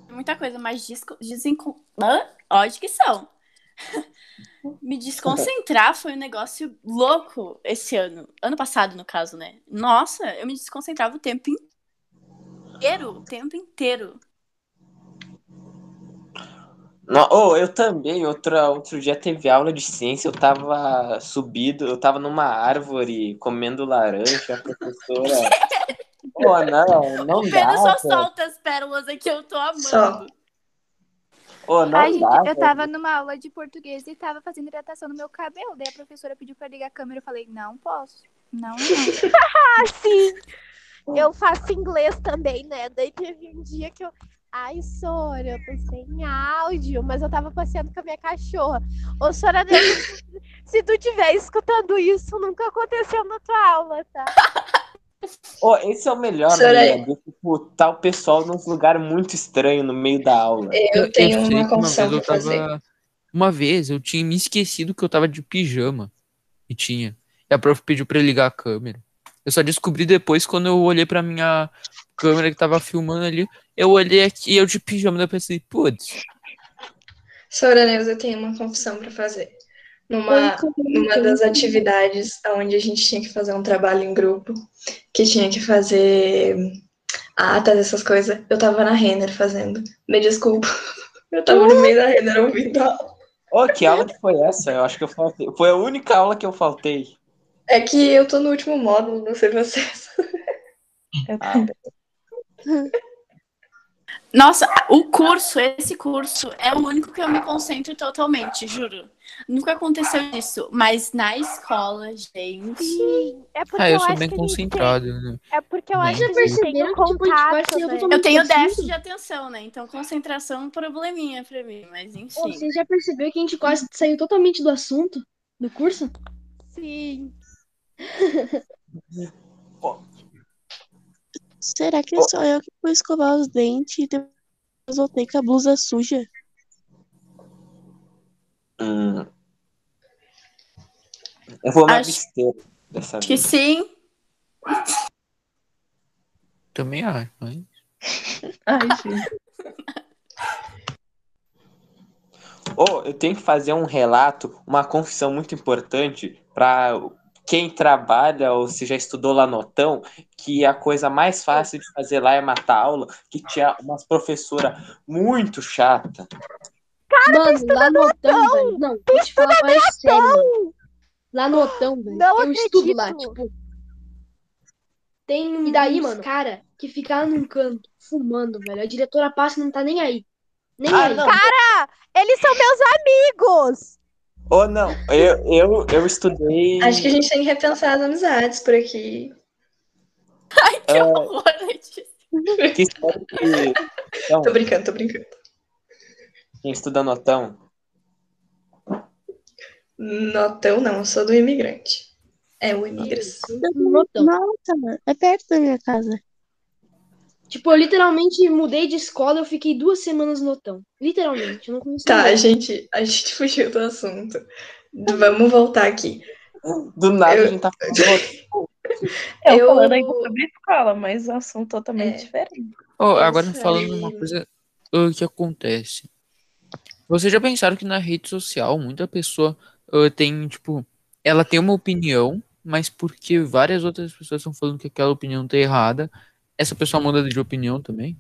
muita coisa, mas disco, desencon... Hã? Ó, de que são. Me desconcentrar foi um negócio louco esse ano. Ano passado, no caso, né? Nossa, eu me desconcentrava o tempo inteiro. O tempo inteiro. Não, oh, eu também. Outra, outro dia teve aula de ciência, eu tava subido, eu tava numa árvore comendo laranja, a professora. Pô, não, não O dá. Só solta as pérolas aqui, eu tô amando. Só. Ô, não Ai, gente, dá, eu velho. tava numa aula de português e tava fazendo hidratação no meu cabelo. Daí a professora pediu pra ligar a câmera. Eu falei, não posso. Não, não. Sim! Eu faço inglês também, né? Daí teve um dia que eu. Ai, Sora, eu tô sem áudio, mas eu tava passeando com a minha cachorra. Ô, Sora, se tu estiver escutando isso, nunca aconteceu na tua aula, tá? Ô, esse é o melhor, Soraya. né? De, tipo, tá o pessoal num lugar muito estranho no meio da aula. Eu tenho sei uma confissão vez pra eu fazer. tava. Uma vez eu tinha me esquecido que eu tava de pijama. E tinha. E a prof pediu pra eu ligar a câmera. Eu só descobri depois quando eu olhei pra minha câmera que tava filmando ali. Eu olhei aqui e eu de pijama. Eu pensei, putz. Sora Neuza, eu tenho uma confissão pra fazer. Numa, numa das atividades onde a gente tinha que fazer um trabalho em grupo, que tinha que fazer atas, essas coisas, eu tava na Renner fazendo. Me desculpa. Eu tava no meio da Renner ouvindo a aula. Ô, que aula que foi essa? Eu acho que eu faltei. Foi a única aula que eu faltei. É que eu tô no último módulo, não sei vocês. Eu Ah. também. Nossa, o curso, esse curso, é o único que eu me concentro totalmente, juro. Nunca aconteceu isso, mas na escola, gente. Sim, é porque Ah, eu eu sou acho bem que a gente concentrado. né? tem- É porque eu Bem. acho que a gente tem perceberam que, tipo, contato, ser né? totalmente- Eu tenho déficit de atenção, né? Então concentração é um probleminha pra mim, mas enfim. você já percebeu que a gente quase saiu totalmente do assunto do curso? Sim. Será que é só eu que fui escovar os dentes e depois voltei com a blusa suja? Hum. Eu vou me Acho- abster dessa Acho que vez. sim. Também acho. Mas... Ai, gente. Ô, eu tenho que fazer um relato, uma confissão muito importante para quem trabalha ou se já estudou lá no Otão, que a coisa mais fácil de fazer lá é matar aula, que tinha umas professora muito chata. Mano, lá no Otão, velho. Não, vou te falar agora é sério. Lá no Otão, velho. Não eu estudo lá, acredito. tipo. Tem. E daí, mano, cara, que fica lá num canto, fumando, velho. A diretora passa e não tá nem aí. Nem Ah, aí. não. Eles são meus amigos! Ou não, eu, eu, eu estudei. Acho que a gente tem que repensar as amizades por aqui. Que ah, horror, Letícia. que que. Então, Tô brincando, tô brincando. quem estuda no Otão, Notão não, eu sou do imigrante. É o Otão. Nossa, é perto da minha casa. Tipo, eu literalmente mudei de escola, eu fiquei duas semanas no Otão. Literalmente, eu não conhecia Tá, ninguém. gente, a gente fugiu do assunto. Vamos voltar aqui. do nada Eu- a gente tá falando. Eu, Eu- falando ainda sobre escola, mas o assunto totalmente É. diferente. Eu agora sei. falando uma coisa uh, que acontece. Vocês já pensaram que na rede social muita pessoa uh, tem, tipo, ela tem uma opinião, mas porque várias outras pessoas estão falando que aquela opinião tá errada, essa pessoa muda de opinião também?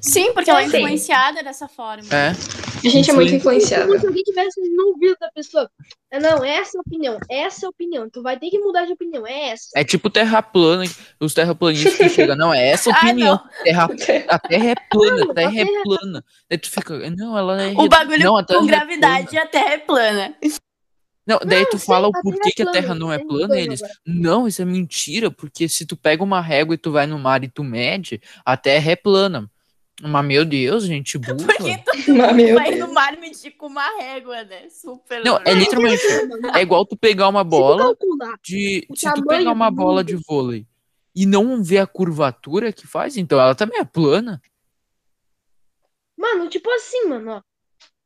Sim, porque ela é Sim. influenciada dessa forma. É. A gente é muito Influen- influenciável. Como se alguém tivesse no ouvido da pessoa. É, Não, essa é a opinião, essa é a opinião. Tu vai ter que mudar de opinião, é essa. É tipo terra plana, os terraplanistas que chegam, não, é essa a Ah, opinião. terra, a terra é plana, Não, a terra a é plana. Daí tu fica, não, ela é. O bagulho não, com é gravidade plana. e a Terra é plana. Não, daí Não, tu sim, fala o porquê é que a Terra não é plana, e eles, agora. não, isso é mentira, porque se tu pega uma régua e tu vai no mar e tu mede, a Terra é plana. Mas, meu Deus, gente burra. Porque Mas, meu vai Deus. no mar medir com uma régua, né? Super. Não, é literalmente, é igual tu pegar uma Se tu bola calcular, de, se tu pegar uma bola mundo- de vôlei e não ver a curvatura que faz, então ela também é plana. Mano, tipo assim, mano, ó.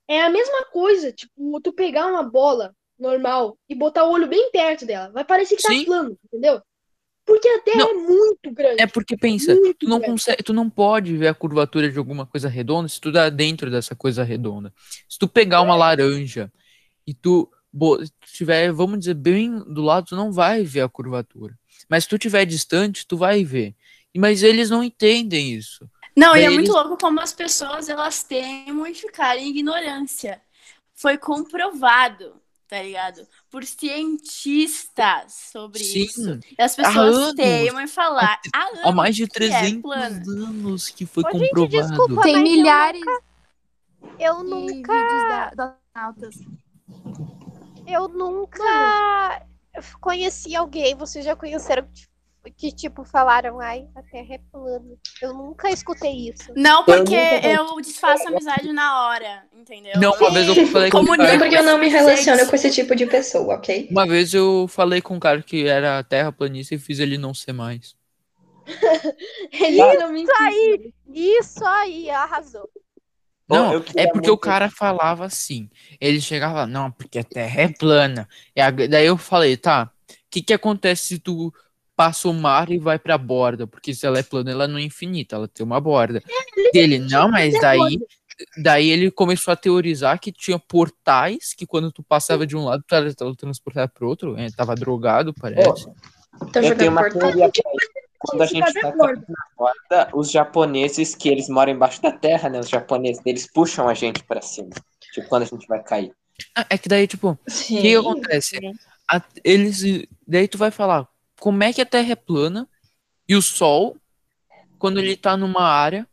É a mesma coisa, tipo, tu pegar uma bola normal e botar o olho bem perto dela. Vai parecer que tá Sim. plano, entendeu? Porque a Terra Não. é muito grande. É porque pensa, Muito tu não grande. consegue, tu não pode ver a curvatura de alguma coisa redonda se tu tá dentro dessa coisa redonda. Se tu pegar uma laranja e tu bo- tiver, vamos dizer, bem do lado, tu não vai ver a curvatura. Mas se tu tiver distante, tu vai ver. Mas eles não entendem isso. Não, e Daí é muito eles- louco como as pessoas elas temem em ficar em ignorância. Foi comprovado, tá ligado? Por cientistas sobre Sim, isso. E as pessoas anos. teimam em falar. Há, Há mais de anos que é 300 plano. anos que foi Ô, gente, comprovado. desculpa. Tem eu milhares Eu nunca. das astronautas. Eu nunca conheci alguém. Vocês já conheceram que, que, tipo, falaram, ai, a Terra é plana. Eu nunca escutei isso. Não, porque nunca- eu desfaço a amizade na hora, entendeu? Não, uma vez eu falei com um cara, Porque eu não me relaciono com esse tipo de pessoa, ok? uma vez eu falei com um cara que era terraplanista e fiz ele não ser mais. É literalmente Isso aí. isso. Aí, arrasou. Não, eu é porque o cara falava assim. Ele chegava, não, porque a Terra é plana. E a- daí eu falei, tá, o que que acontece se tu passa o mar e vai pra borda? Porque se ela é plana, ela não é infinita, ela tem uma borda. Dele, não, mas daí, daí ele começou a teorizar que tinha portais que quando tu passava de um lado, tu era transportado pro outro. É, tava drogado, parece. Tô Eu tenho uma portal. teoria pra. Quando a gente tá tá na borda, os japoneses, que eles moram embaixo da terra, né? Os japoneses, eles puxam a gente pra cima. Tipo, quando a gente vai cair. Ah, É que daí, tipo, O que acontece? A- eles, daí tu vai falar, como é que a Terra é plana e o Sol, quando ele tá numa área,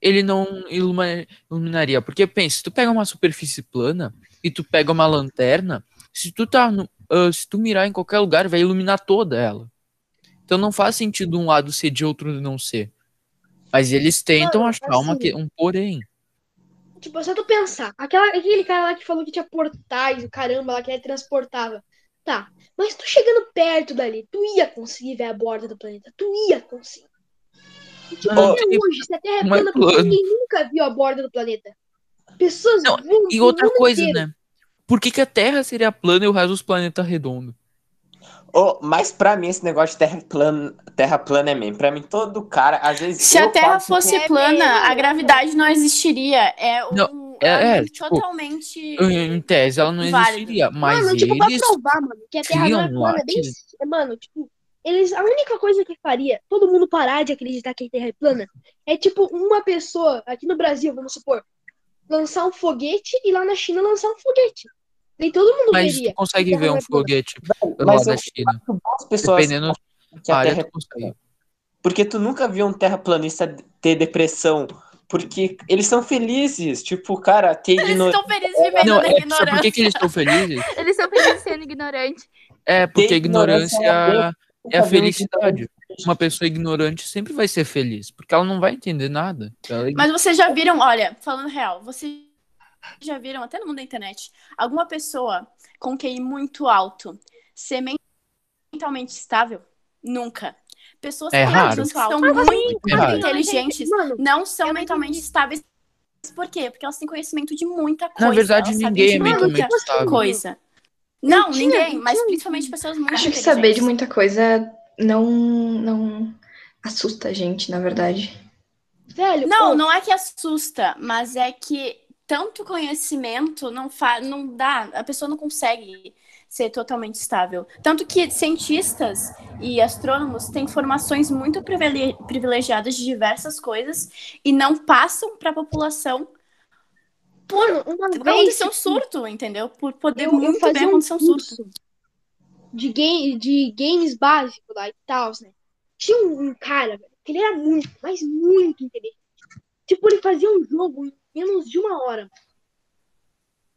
ele não iluminaria? Porque pensa, se tu pega uma superfície plana e tu pega uma lanterna, se tu tá no- ah, se tu mirar em qualquer lugar, vai iluminar toda ela. Então não faz sentido um lado ser de outro não ser. Mas eles tentam Mano, achar uma, assim, que- um porém. Tipo, só tu pensar, aquela, aquele cara lá que falou que tinha portais, o caramba lá que ele transportava. Tá, mas tu chegando perto dali, tu ia conseguir ver a borda do planeta. Tu ia conseguir. E, tipo, Não, até hoje, se a Terra é é plana, porque ninguém nunca viu a borda do planeta. Pessoas Não, voam E outra coisa, inteiro. né? Por que, que a Terra seria plana e o resto dos planetas redondo? Ô, mas pra mim, esse negócio de terra plana, terra plana é meme. Pra mim, todo cara, às vezes. Se a Terra fosse É plana, a gravidade não existiria. É um Não, é- é, argumento tipo, totalmente. Em tese, ela não Válido. existiria, mas mano, tipo, pra eles. provar, mano, que a Terra não é plana, é bem. que- Mano, tipo, eles. A única coisa que faria todo mundo parar de acreditar que a Terra é plana é, tipo, uma pessoa, aqui no Brasil, vamos supor, lançar um foguete e lá na China lançar um foguete. Nem todo mundo Mas veria. tu consegue ver um é foguete lá Mas da eu China. Dependendo da área, é tu consegue. Porque tu nunca viu um terraplanista ter depressão. Porque eles são felizes. Tipo, cara, ter Eles ignorância. estão felizes vivendo Não, na é, sabe por ignorância. que, que eles estão felizes? Eles são felizes sendo ignorantes. É porque a ignorância ignorância é a vi um felicidade. Uma pessoa ignorante sempre vai ser feliz, porque ela não vai entender nada. Ela- Mas vocês já viram, olha, falando real, vocês já viram, até no mundo da internet, alguma pessoa com QI muito alto ser mentalmente estável? Nunca. Pessoas É raro. QI muito alto, Mas assim, muito é inteligentes, Mano, não são mentalmente entendi. estáveis. Por quê? Porque elas têm conhecimento de muita coisa. Na verdade, ninguém é de mentalmente muita estável. coisa. Não, tinha, ninguém, mas tinha. principalmente pessoas muito Acho que saber de muita coisa não, não assusta a gente, na verdade. velho, Não, não é que assusta, mas é que tanto conhecimento não fa não dá, a pessoa não consegue ser totalmente estável. Tanto que cientistas e astrônomos têm formações muito privile- privilegiadas de diversas coisas e não passam para a população uma por vez, acontecer um surto, entendeu? Por poder eu, eu muito bem fazia um acontecer um surto. de, game, de games básicos lá e tal, né? Tinha um, um cara, que ele era muito, mas muito inteligente. Tipo, ele fazia um jogo em menos de uma hora.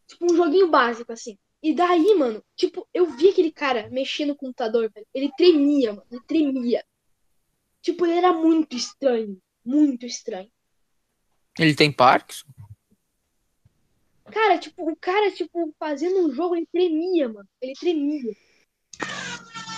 Tipo, um joguinho básico, assim. E daí, mano, tipo, eu vi aquele cara mexendo no computador, velho. Ele tremia, mano. Ele tremia. Tipo, ele era muito estranho. Muito estranho. Ele tem Parkinson? Cara, tipo, o cara, tipo, fazendo um jogo, ele tremia, mano. Ele tremia.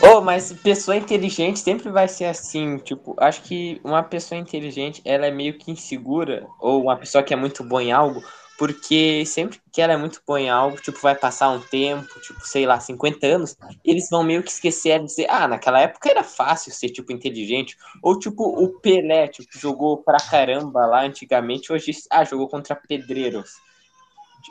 Oh, mas pessoa inteligente sempre vai ser assim, tipo, acho que uma pessoa inteligente, ela é meio que insegura, ou uma pessoa que é muito boa em algo, porque sempre que ela é muito boa em algo, tipo, vai passar um tempo, tipo, sei lá, 50 anos, eles vão meio que esquecer de dizer, ah, naquela época era fácil ser, tipo, inteligente, ou, tipo, o Pelé, tipo, jogou pra caramba lá antigamente, hoje, ah, jogou contra pedreiros,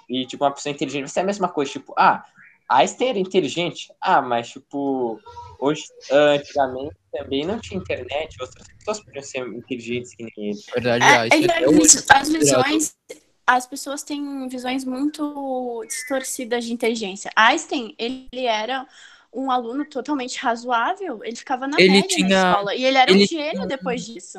e, tipo, uma pessoa inteligente vai ser a mesma coisa, tipo, ah, Einstein era inteligente? Ah, mas, tipo, hoje, antigamente também não tinha internet, outras pessoas podiam ser inteligentes que nem ele. Verdade, É, Einstein é as é visões. As pessoas têm visões muito distorcidas de inteligência. Einstein, ele era um aluno totalmente razoável, ele ficava na Ele média tinha- na escola. E ele era ele um gênio depois disso.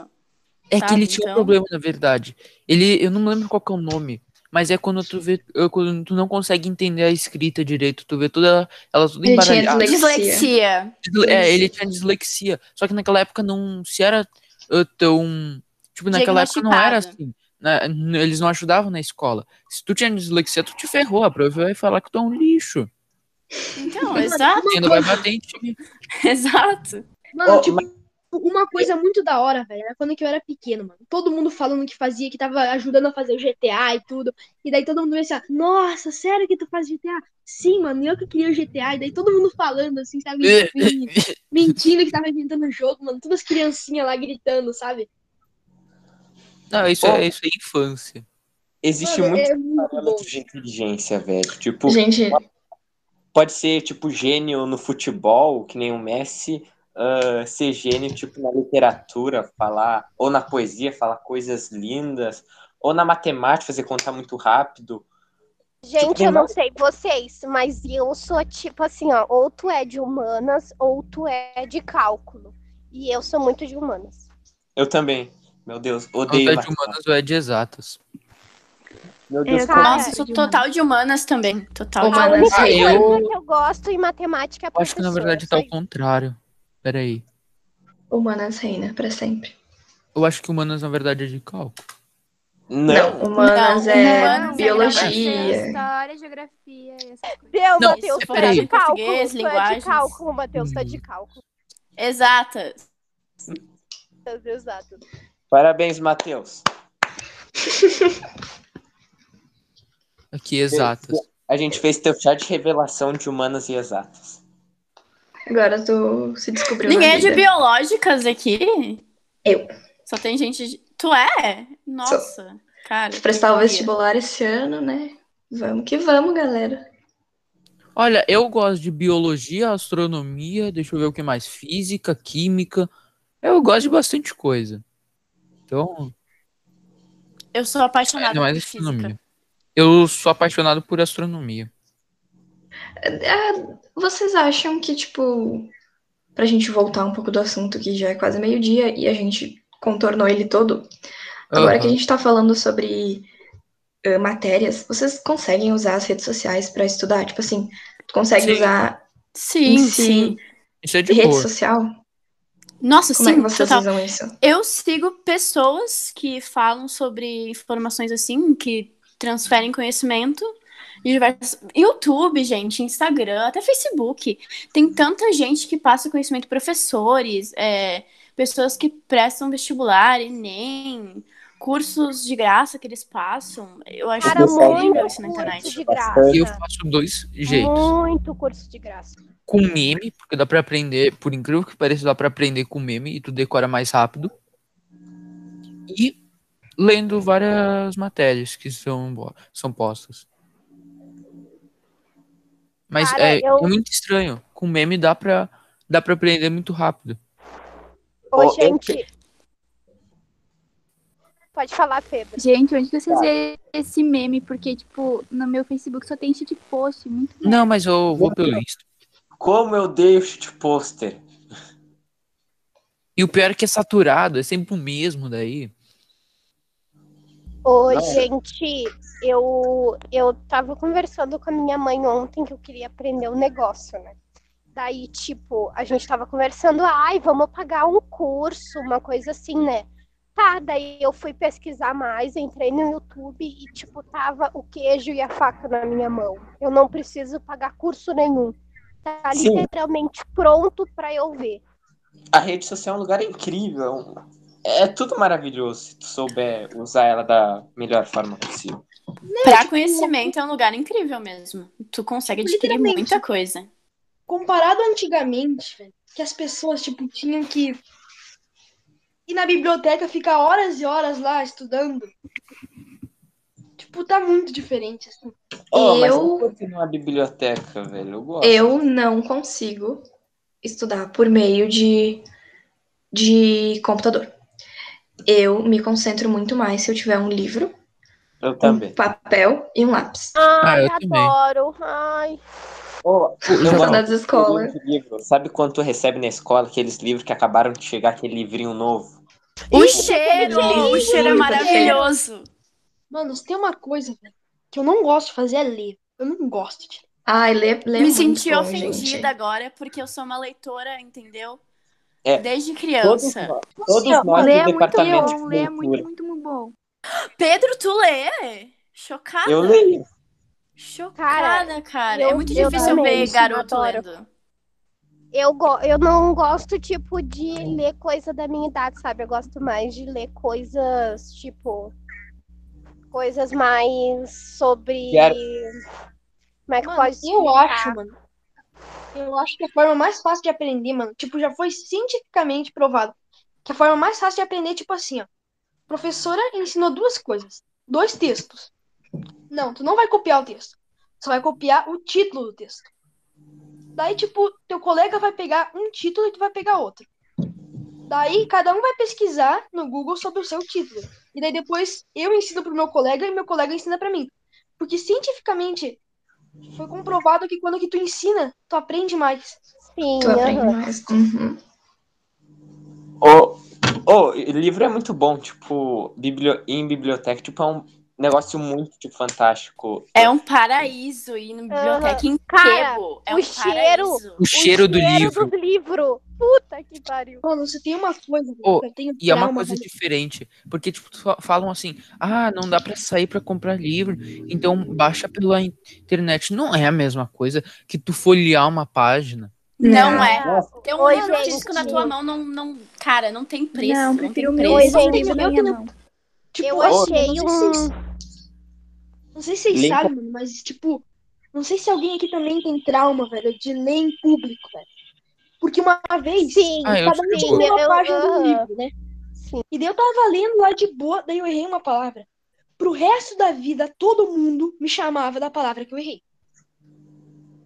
É que sabe? ele tinha um Então- problema, na verdade. Ele, eu não me lembro qual que é o nome, mas é quando tu vê, quando tu não consegue entender a escrita direito, tu vê toda ela tudo Ele tinha embaralhada. Dislexia. Dislexia. É, ele tinha dislexia. Só que naquela época não se era uh, tão, tipo, naquela época não era assim. Né? Eles não ajudavam na escola. Se tu tinha dislexia, tu te ferrou. A prova vai falar que tu é um lixo. Então, exato, ainda vai bater em ti. exato. Mano, Ô, tipo, mas- uma coisa muito da hora, velho, era quando que eu era pequeno, mano. Todo mundo falando que fazia, que tava ajudando a fazer o GTA e tudo. E daí todo mundo ia assim, nossa, sério que tu faz GTA? Sim, mano, eu que queria o GTA. E daí todo mundo falando, assim, sabe? Mentindo que tava inventando o jogo, mano. Todas as criancinhas lá gritando, sabe? Não, isso, é, isso é infância. Existe Mano, é muito parâmetros de inteligência, velho. Tipo, Gente, pode ser, tipo, gênio no futebol, que nem o Messi, ah, ser gênio, tipo, na literatura, falar, ou na poesia, falar coisas lindas, ou na matemática, fazer contar muito rápido. Gente, Tipo, eu não sei vocês, mas eu sou tipo assim, ó, ou tu é de humanas ou tu é de cálculo. E eu sou muito de humanas. Eu também. Meu Deus, Ou odeio é de humanas ou é de exatas. Meu Deus, Eu Cara, Nossa, sou de total de humanas também. Total de Humanas. A única Ah, eu- coisa que eu gosto em matemática é Eu acho que na verdade tá ao contrário. Pera aí. humanas reina pra sempre. Eu acho que humanas na verdade é de cálculo. Não, humanas Não, é humanas é biologia. História, geografia, Não, Matheus, peraí. é de cálculo. É linguagens. de cálculo, Matheus, é de cálculo. Exatas. Exato. Parabéns, Matheus. Aqui, exatas. A gente fez teu chá de revelação de humanas e exatas. Agora tu se descobriu Ninguém é de biológicas aqui? Eu. Só tem gente de... Tu é? Nossa, cara. Vou prestar o vestibular esse ano, né? Vamos que vamos, galera. Olha, eu gosto de biologia, astronomia, deixa eu ver o que mais, física, química. Eu gosto de bastante coisa. Então, Eu sou apaixonada mais por física. astronomia. Eu sou apaixonado por astronomia. Ah, vocês acham que, tipo, pra gente voltar um pouco do assunto, que já é quase meio-dia e a gente contornou ele todo, agora que a gente tá falando sobre ah, matérias, vocês conseguem usar as redes sociais pra estudar? Tipo assim, tu consegue Sim. usar Sim, em sim. si Isso é de rede boa. social? Nossa, Como é sim, que vocês total. usam isso? Eu sigo pessoas que falam sobre informações assim, que transferem conhecimento. de diversos- YouTube, gente, Instagram, até Facebook. Tem tanta gente que passa conhecimento, professores, é, pessoas que prestam vestibular, Enem, cursos de graça que eles passam. Eu acho Cara, muito isso na curso internet. E eu faço dois jeitos. Muito curso de graça. Com meme, porque dá pra aprender, por incrível que pareça, dá pra aprender com meme e tu decora mais rápido. E lendo várias matérias que são, são postas. Mas Cara, é, eu- é muito estranho. Com meme dá pra, dá pra aprender muito rápido. Ô, eu gente. Pode falar, Pedro. Gente, onde que vocês vê esse meme? Porque, tipo, no meu Facebook só tem shit post. Muito Não, mas eu vou pelo Insta. Como eu odeio shit poster. E o pior é que é saturado, é sempre o mesmo daí. Ô, Não. gente, eu, eu tava conversando com a minha mãe ontem que eu queria aprender um negócio, né? Daí, tipo, a gente tava conversando, ai, vamos pagar um curso, uma coisa assim, né? Tá, daí eu fui pesquisar mais, entrei no YouTube e, tipo, tava o queijo e a faca na minha mão. Eu não preciso pagar curso nenhum. Tá Sim. literalmente pronto pra eu ver. A rede social é um lugar incrível. É tudo maravilhoso se tu souber usar ela da melhor forma possível. Pra conhecimento é um lugar incrível mesmo. Tu consegue adquirir muita coisa. Comparado antigamente, velho, que as pessoas, tipo, tinham que ir na biblioteca, ficar horas e horas lá estudando. Tipo, tá muito diferente, assim. Oh, mas Eu- eu ir numa biblioteca, velho. Eu gosto. Eu não consigo estudar por meio de, de computador. Eu me concentro muito mais se eu tiver um livro, Eu também. um papel e um lápis. Ai, eu também. adoro. Ai. Oh, eu Saudades da escola. livro. Sabe quando tu recebe na escola aqueles livros que acabaram de chegar, aquele livrinho novo? O cheiro, o cheiro é maravilhoso. Mano, se tem uma coisa, velho, que eu não gosto de fazer é ler. Eu não gosto de ler. Ai, lê, lê Me senti bom, ofendida gente. agora porque eu sou uma leitora, entendeu? É, Desde Todos, criança. nós- todos nós Lê do é muito departamento bom, de lê é muito, muito, muito bom. Pedro, tu lê? Chocada. Eu leio. Chocada, cara. eu- é muito difícil eu ver garoto adoro. lendo. Eu, go eu não gosto, tipo, de ler coisa da minha idade, sabe? Eu gosto mais de ler coisas, tipo. Coisas mais sobre. Quero. Como é que Mano, pode eu explicar? acho, mano. Eu acho que a forma mais fácil de aprender, mano, tipo, já foi cientificamente provado. Que a forma mais fácil de aprender é tipo assim, ó. Professora ensinou duas coisas. Dois textos. Não, tu não vai copiar o texto. Só vai copiar o título do texto. Daí, tipo, teu colega vai pegar um título e tu vai pegar outro. Daí, cada um vai pesquisar no Google sobre o seu título. E daí depois eu ensino pro meu colega e meu colega ensina pra mim. Porque cientificamente foi comprovado que quando que tu ensina, tu aprende mais. Sim, Tu aprende aham. mais. Uhum. O, o livro é muito bom, tipo, biblio, em biblioteca, tipo, é um negócio muito tipo, fantástico. É um paraíso ir na biblioteca em Cara, Quebo. É o um cheiro- paraíso. O cheiro do livro. do livro. Puta que pariu. Mano, você tem uma coisa tenho E é uma coisa velho. diferente, porque tipo, fa- falam assim, ah, não dá pra sair pra comprar livro, então baixa pela internet. Não é a mesma coisa que tu folhear uma página. Não, Não. é. Nossa, Ter um Oi, livro físico na tua mão não, não. Cara, não tem preço. não, Não, prefiro o tem meu preço. Oi, gente, eu também-. Tipo, Eu achei não sei se vocês- um. Não sei se vocês sabem, mano, mas, tipo, não sei se alguém aqui também tem trauma, velho, de ler em público, velho. Porque uma vez, Sim, Ah, eu cada um sim, tinha uma eu- página do livro, né? Sim. E daí eu tava lendo lá de boa, daí eu errei uma palavra. Pro resto da vida, todo mundo me chamava da palavra que eu errei.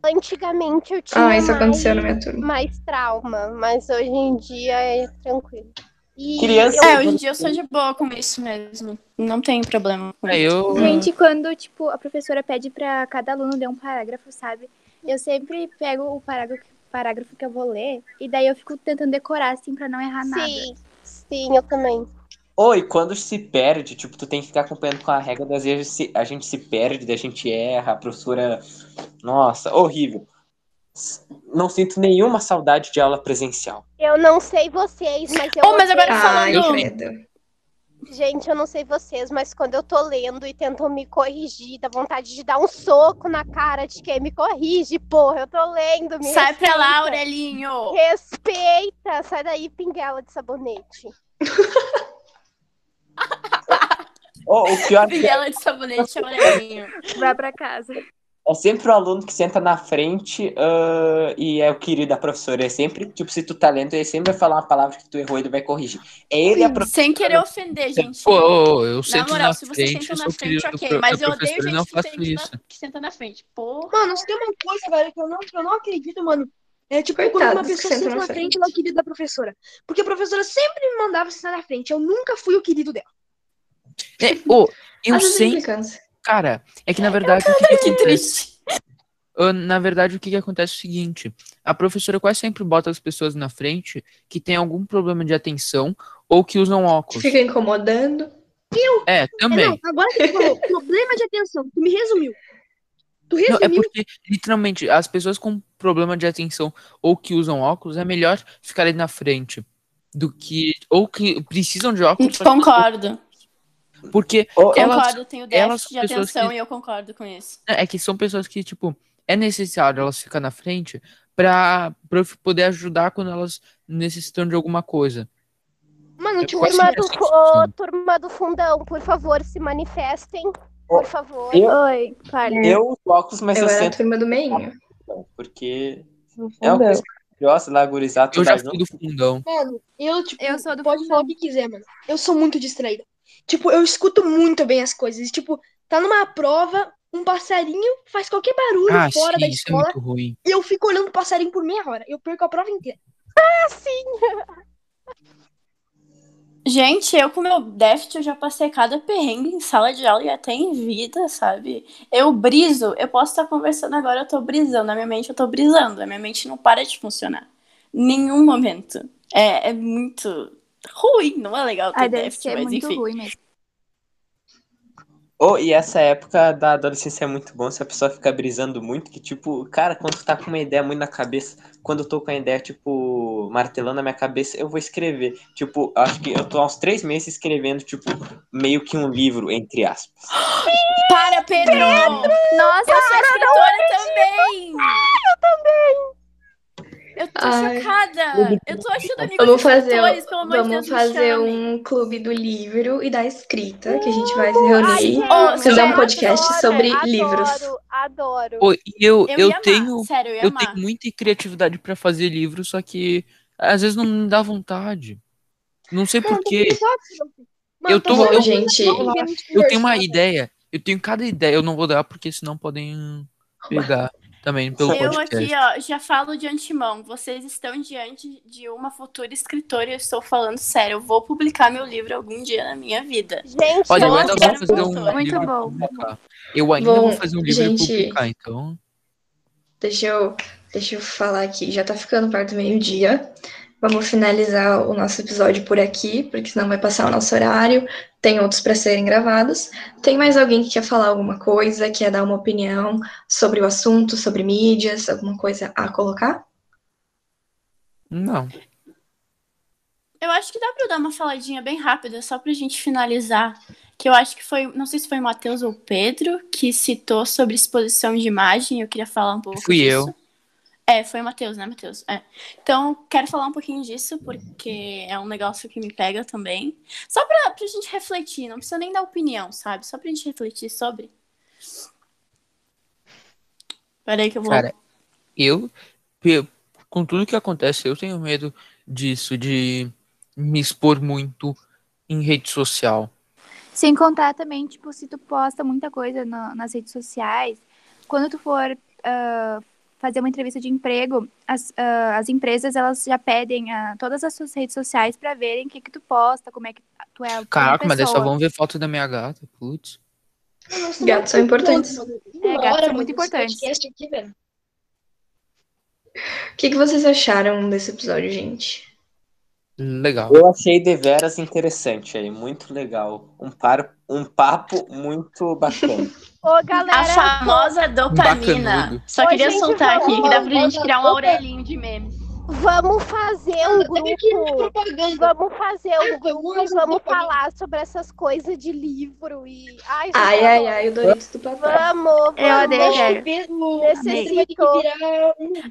Antigamente eu tinha Ah, isso mais, na minha turma. mais trauma, mas hoje em dia é tranquilo. E Criança- eu- É, hoje em dia eu sou de boa com isso mesmo. Não tem problema É, eu. Gente, quando, tipo, a professora pede pra cada aluno ler um parágrafo, sabe? Eu sempre pego o parágrafo, parágrafo que eu vou ler e daí eu fico tentando decorar, assim, pra não errar nada. Sim, sim, eu também. Oi, quando se perde, tipo, tu tem que ficar acompanhando com a regra, das vezes se- a gente se perde, daí a gente erra, a professora. Nossa, horrível. Não sinto nenhuma saudade de aula presencial. Eu não sei vocês, mas eu Oh, mas agora Ai, falando- credo. Gente, eu não sei vocês, mas quando eu tô lendo e tentam me corrigir, dá vontade de dar um soco na cara de quem me corrige, porra. Eu tô lendo, me Sai pra lá, respeita. Aurelinho. Respeita! Sai daí, pinguela de sabonete. Oh, o pior que é, Pinguela de sabonete, Aurelinho. Vai pra casa. É sempre o aluno que senta na frente ah, e é o querido da professora. É sempre, tipo, se tu tá lendo, ele sempre vai falar uma palavra que tu errou e ele vai corrigir. É ele a professora. Sem querer ofender, gente. Pô, ô, eu Na sento moral, na se frente, sentam sou na frente, ok. pro- Mas eu odeio gente não que, isso. na, que senta na frente. Porra. Mano, se tem uma coisa, velho, que eu não, eu não acredito, mano. É tipo, quando Coitados uma pessoa senta na na frente. frente, ela é o querido da professora. Porque a professora sempre me mandava sentar na frente. Eu nunca fui o querido dela. É, ô, eu implicância. Cara, é que na verdade o que, que triste. Na verdade, o que, que acontece é o seguinte: a professora quase sempre bota as pessoas na frente que tem algum problema de atenção ou que usam óculos. Fica incomodando. É, É, também. não, agora que tu falou, problema de atenção. Tu me resumiu. Tu Não, é resumiu. porque, literalmente, as pessoas com problema de atenção ou que usam óculos é melhor ficarem na frente do que. Ou que precisam de óculos. Concordo. Porque Oh, Elas- concordo, tenho déficit de atenção que- e eu concordo com isso. é que são pessoas que, tipo, é necessário elas ficar na frente pra, pra eu poder ajudar quando elas necessitam de alguma coisa. Mano, Eu tipo, quase Turma do, sim. turma do fundão, por favor, se manifestem. Por favor. Eu- Oi, fale. Eu óculos, mas eu eu, era a sento turma do meinho. porque é uma coisa maravilhosa lá, gurizada. Eu já junto. do fundão. Mano, eu, tipo, Eu sou do pode fundão. falar o que quiser, mano. Eu sou muito distraída. Tipo, eu escuto muito bem as coisas. Tipo, tá numa prova, um passarinho faz qualquer barulho Ah, fora sim, da isso é escola muito ruim. e eu fico olhando o passarinho por meia hora. Eu perco a prova inteira. Gente, eu com meu déficit eu já passei cada perrengue em sala de aula e até em vida, sabe? Eu briso, eu posso estar conversando agora, eu tô brisando, na minha mente eu tô brisando, a minha mente não para de funcionar. Nenhum momento. É, é muito ruim, não é legal ter Ai, deve déficit, ser mas muito enfim. ruim mesmo. Oh, e essa época da adolescência é muito bom se a pessoa fica brisando muito, que tipo, cara, quando tu tá com uma ideia muito na cabeça, quando eu tô com a ideia, tipo, martelando na minha cabeça, eu vou escrever. Tipo, acho que eu tô há uns três meses escrevendo, tipo, meio que um livro, entre aspas. Para, Pedro! Nossa, Eu sou escritora também! Eu também! Eu tô Ai. chocada! Eu tô achando amigos Vamos fazer, pelo amor de vamos Deus, me fazer um clube do livro e da escrita, que a gente vai se reunir. Ô, fazer um podcast adoro, sobre adoro, livros. Adoro. E eu, Eu, eu, tenho. sério, eu Eu tenho muita criatividade pra fazer livro, só que às vezes não me dá vontade. Não sei porquê. Eu tô- eu- gente, Eu tenho uma ideia. Eu tenho cada ideia. Eu não vou dar porque senão podem pegar também pelo Eu podcast. aqui, ó, já falo de antemão. Vocês estão diante de uma futura escritora e eu estou falando sério. Eu vou publicar meu livro algum dia na minha vida. Gente, Olha, eu quero pra fazer um muito livro bom. publicar. Eu ainda Bom, vou fazer um livro gente, e publicar, então. Deixa eu, deixa eu falar aqui, já tá ficando perto do meio-dia. Vamos finalizar o nosso episódio por aqui, porque senão vai passar o nosso horário. Tem outros para serem gravados. Tem mais alguém que quer falar alguma coisa, quer dar uma opinião sobre o assunto, sobre mídias, alguma coisa a colocar? Não. Eu acho que dá eu dar uma faladinha bem rápida, só pra gente finalizar. Que eu acho que foi, não sei se foi o Matheus ou o Pedro, que citou sobre exposição de imagem. Eu queria falar um pouco Fui disso. eu. É, foi o Matheus, né, Matheus? É. Então, quero falar um pouquinho disso, porque é um negócio que me pega também. Só pra, pra gente refletir, não precisa nem dar opinião, sabe? Só pra gente refletir sobre. Peraí que eu vou. Cara, eu, pe- com tudo que acontece, eu tenho medo disso, de me expor muito em rede social. Sem contar também, tipo, se tu posta muita coisa na- nas redes sociais, quando tu for ah, fazer uma entrevista de emprego, as, ah, as empresas, elas já pedem ah, todas as suas redes sociais pra verem o que que tu posta, como é que tu é como Caraca, mas daí só vão ver foto da minha gata, putz. Gatos são importantes. É, gatos são muito importantes. O que, que vocês acharam desse episódio, gente? Legal. Eu achei deveras interessante aí, muito legal. Um, par, um papo muito bacana. Ô, galera, A famosa dopamina. bacanudo. Só Ô, queria gente, soltar aqui que dá pra vamos- gente criar um aurelinho de memes. vamos fazer um grupo. Vamos fazer um grupo e vamos falar sobre essas coisas de livro e. Ai, Ai, ai, ai, o Doritos do papai. Vamos, Eu odeio vamos. velho. Necessito.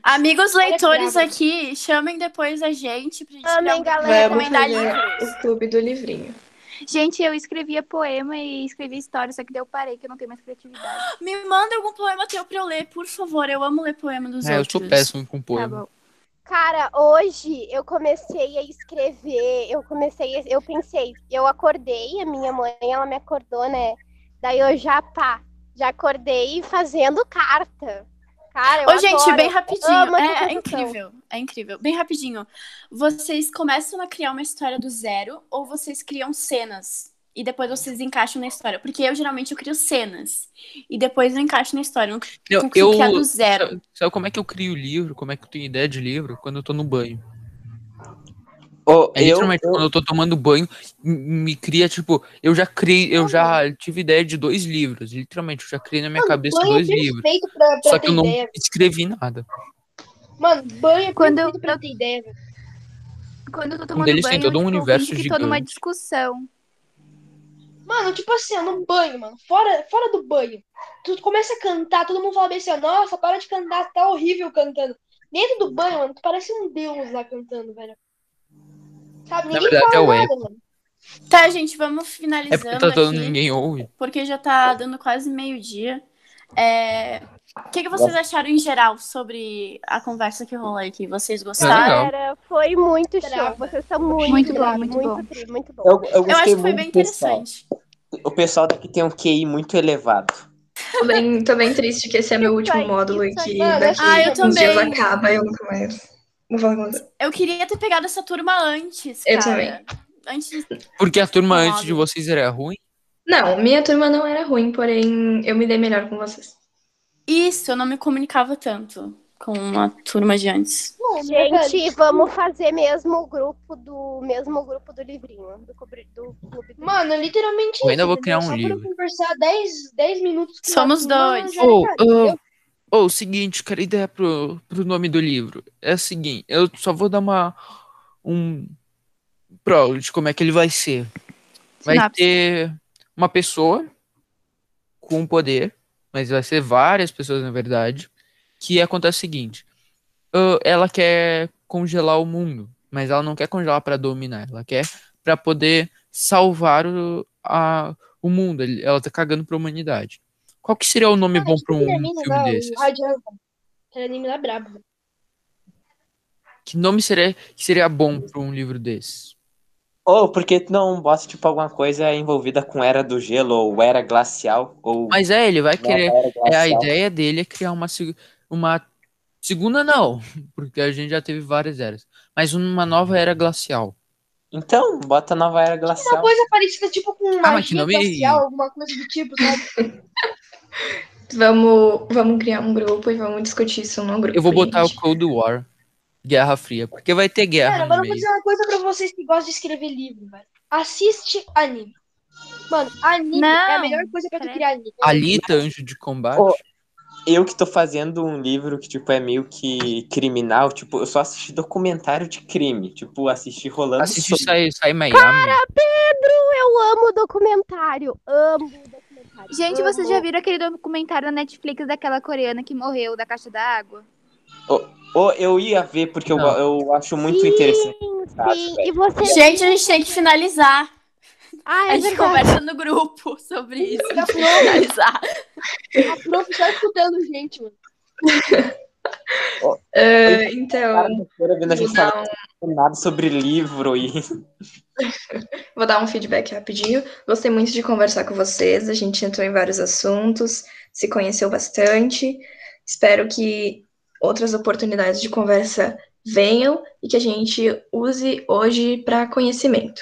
Amigos leitores aqui, chamem depois a gente pra gente Amém, galera. Vamos recomendar livros. o clube do livrinho. Gente, eu escrevia poema e escrevia história, só que daí eu parei, que eu não tenho mais criatividade. Me manda algum poema teu pra eu ler, por favor. Eu amo ler poema dos É, eu outros. sou péssimo com Tá poema. bom. Cara, hoje eu comecei a escrever, eu comecei, a- eu pensei, eu acordei, a minha mãe, ela me acordou, né? Daí eu já, pá, já acordei fazendo carta. Cara, eu Ô, gente, adoro. bem rapidinho. É, é incrível. É incrível. Bem rapidinho. Vocês começam a criar uma história do zero ou vocês criam cenas? E depois vocês encaixam na história. Porque eu geralmente eu crio cenas. E depois eu encaixo na história. Eu não Eu, consigo eu- criar do zero. Sabe, sabe como é que eu crio livro? Como é que eu tenho ideia de livro? Quando eu tô no banho. Ô, É eu, literalmente eu- quando eu tô tomando banho, me cria, tipo, eu já criei, eu já tive ideia de dois livros. Literalmente, eu já criei na minha cabeça banho dois é livros. pra, pra Só que eu não ideia. escrevi nada. Mano, banho é Quando eu- pra ter ideia, velho. Quando eu tô tomando banho, tem todo um tipo, eu universo que tô numa discussão. Mano, tipo assim, ó, no banho, mano. Fora, fora do banho. Tu começa a cantar, todo mundo fala bem assim, ó, nossa, para de cantar, tá horrível cantando. Dentro do banho, mano, tu parece um deus lá cantando, velho. Sabe? Na Ninguém verdade, fala é o nada, mano. Tá, gente, vamos É porque finalizando tá todo aqui. ninguém ouve. Porque já tá dando quase meio-dia. É... O que, que vocês acharam em geral sobre a conversa que rolou aqui? Vocês gostaram? legal. Galera, foi muito show. Vocês são muito, Muito bom, muito muito, bom. tri, muito bom. eu, eu Eu acho que foi muito bem pessoal. interessante. o pessoal daqui tem um QI muito elevado. Tô bem, tô bem triste que esse é meu último módulo e que daqui Ah, eu uns dias acaba e eu nunca mais. Vou mais. Eu queria ter pegado essa turma antes, cara. Eu também. Antes. Porque a turma antes de vocês era ruim. Não, minha turma não era ruim, porém eu me dei melhor com vocês. Isso, eu não me comunicava tanto com a turma de antes. Gente, vamos fazer mesmo o grupo do mesmo grupo do livrinho, do, do clube do Mano, literalmente Eu ainda vou criar um Só pra livro. eu conversar 10, 10 minutos com Somos uma turma, dois. já era, Ô, entendeu? ô, o seguinte, cara, ideia pro, pro nome do livro. É o seguinte, eu só vou dar uma. Um. Pro de como é que ele vai ser. Vai Sinopse. ter uma pessoa com poder, mas vai ser várias pessoas, na verdade, que acontece o seguinte: ela quer congelar o mundo, mas ela não quer congelar para dominar, ela quer para poder salvar o, a, o mundo. Ela tá cagando pra humanidade. Qual que seria o nome bom pra um filme lá, desses? o anime lá é brabo. Que nome seria, que seria bom pra um livro desses? Ou porque tu não bota, tipo, alguma coisa envolvida com Era do Gelo, ou Era Glacial, ou Mas é, ele vai querer. É, a ideia dele é criar uma, uma segunda, não, porque a gente já teve várias eras, mas uma nova era glacial. Então, bota Nova Era Uma Glacial. coisa parecida, tipo, com Ah, mas que magia nome- glacial, alguma coisa do tipo, sabe? Vamos, vamos criar um grupo e vamos discutir isso no grupo. Eu vou botar o gente. Cold War, Guerra Fria, porque vai ter guerra Cara, agora eu vou dizer uma coisa pra vocês que gostam de escrever livro, velho. Assiste anime. Mano, anime é a Não, melhor coisa pra tu criar anime. Alita, Anjo de Combate. Ô, Eu que tô fazendo um livro que, tipo, é meio que criminal, tipo, eu só assisti documentário de crime, tipo, assisti rolando Assistir solto. sai, sai Miami. Pedro, eu amo documentário. Amo documentário. Gente, amo. vocês já viram aquele documentário na Netflix daquela coreana que morreu da caixa d'água? Ou eu ia ver, porque eu, eu acho muito sim, interessante. Sim, e você. Gente, a gente tem que finalizar. Ah, A é gente verdade. conversa no grupo sobre isso. A finalizar. A prof só escutando gente, mano. Ah, então, a um, nada sobre livro e. vou dar um feedback rapidinho. Gostei muito de conversar com vocês. A gente entrou em vários assuntos, se conheceu bastante. Espero que outras oportunidades de conversa venham e que a gente use hoje para conhecimento.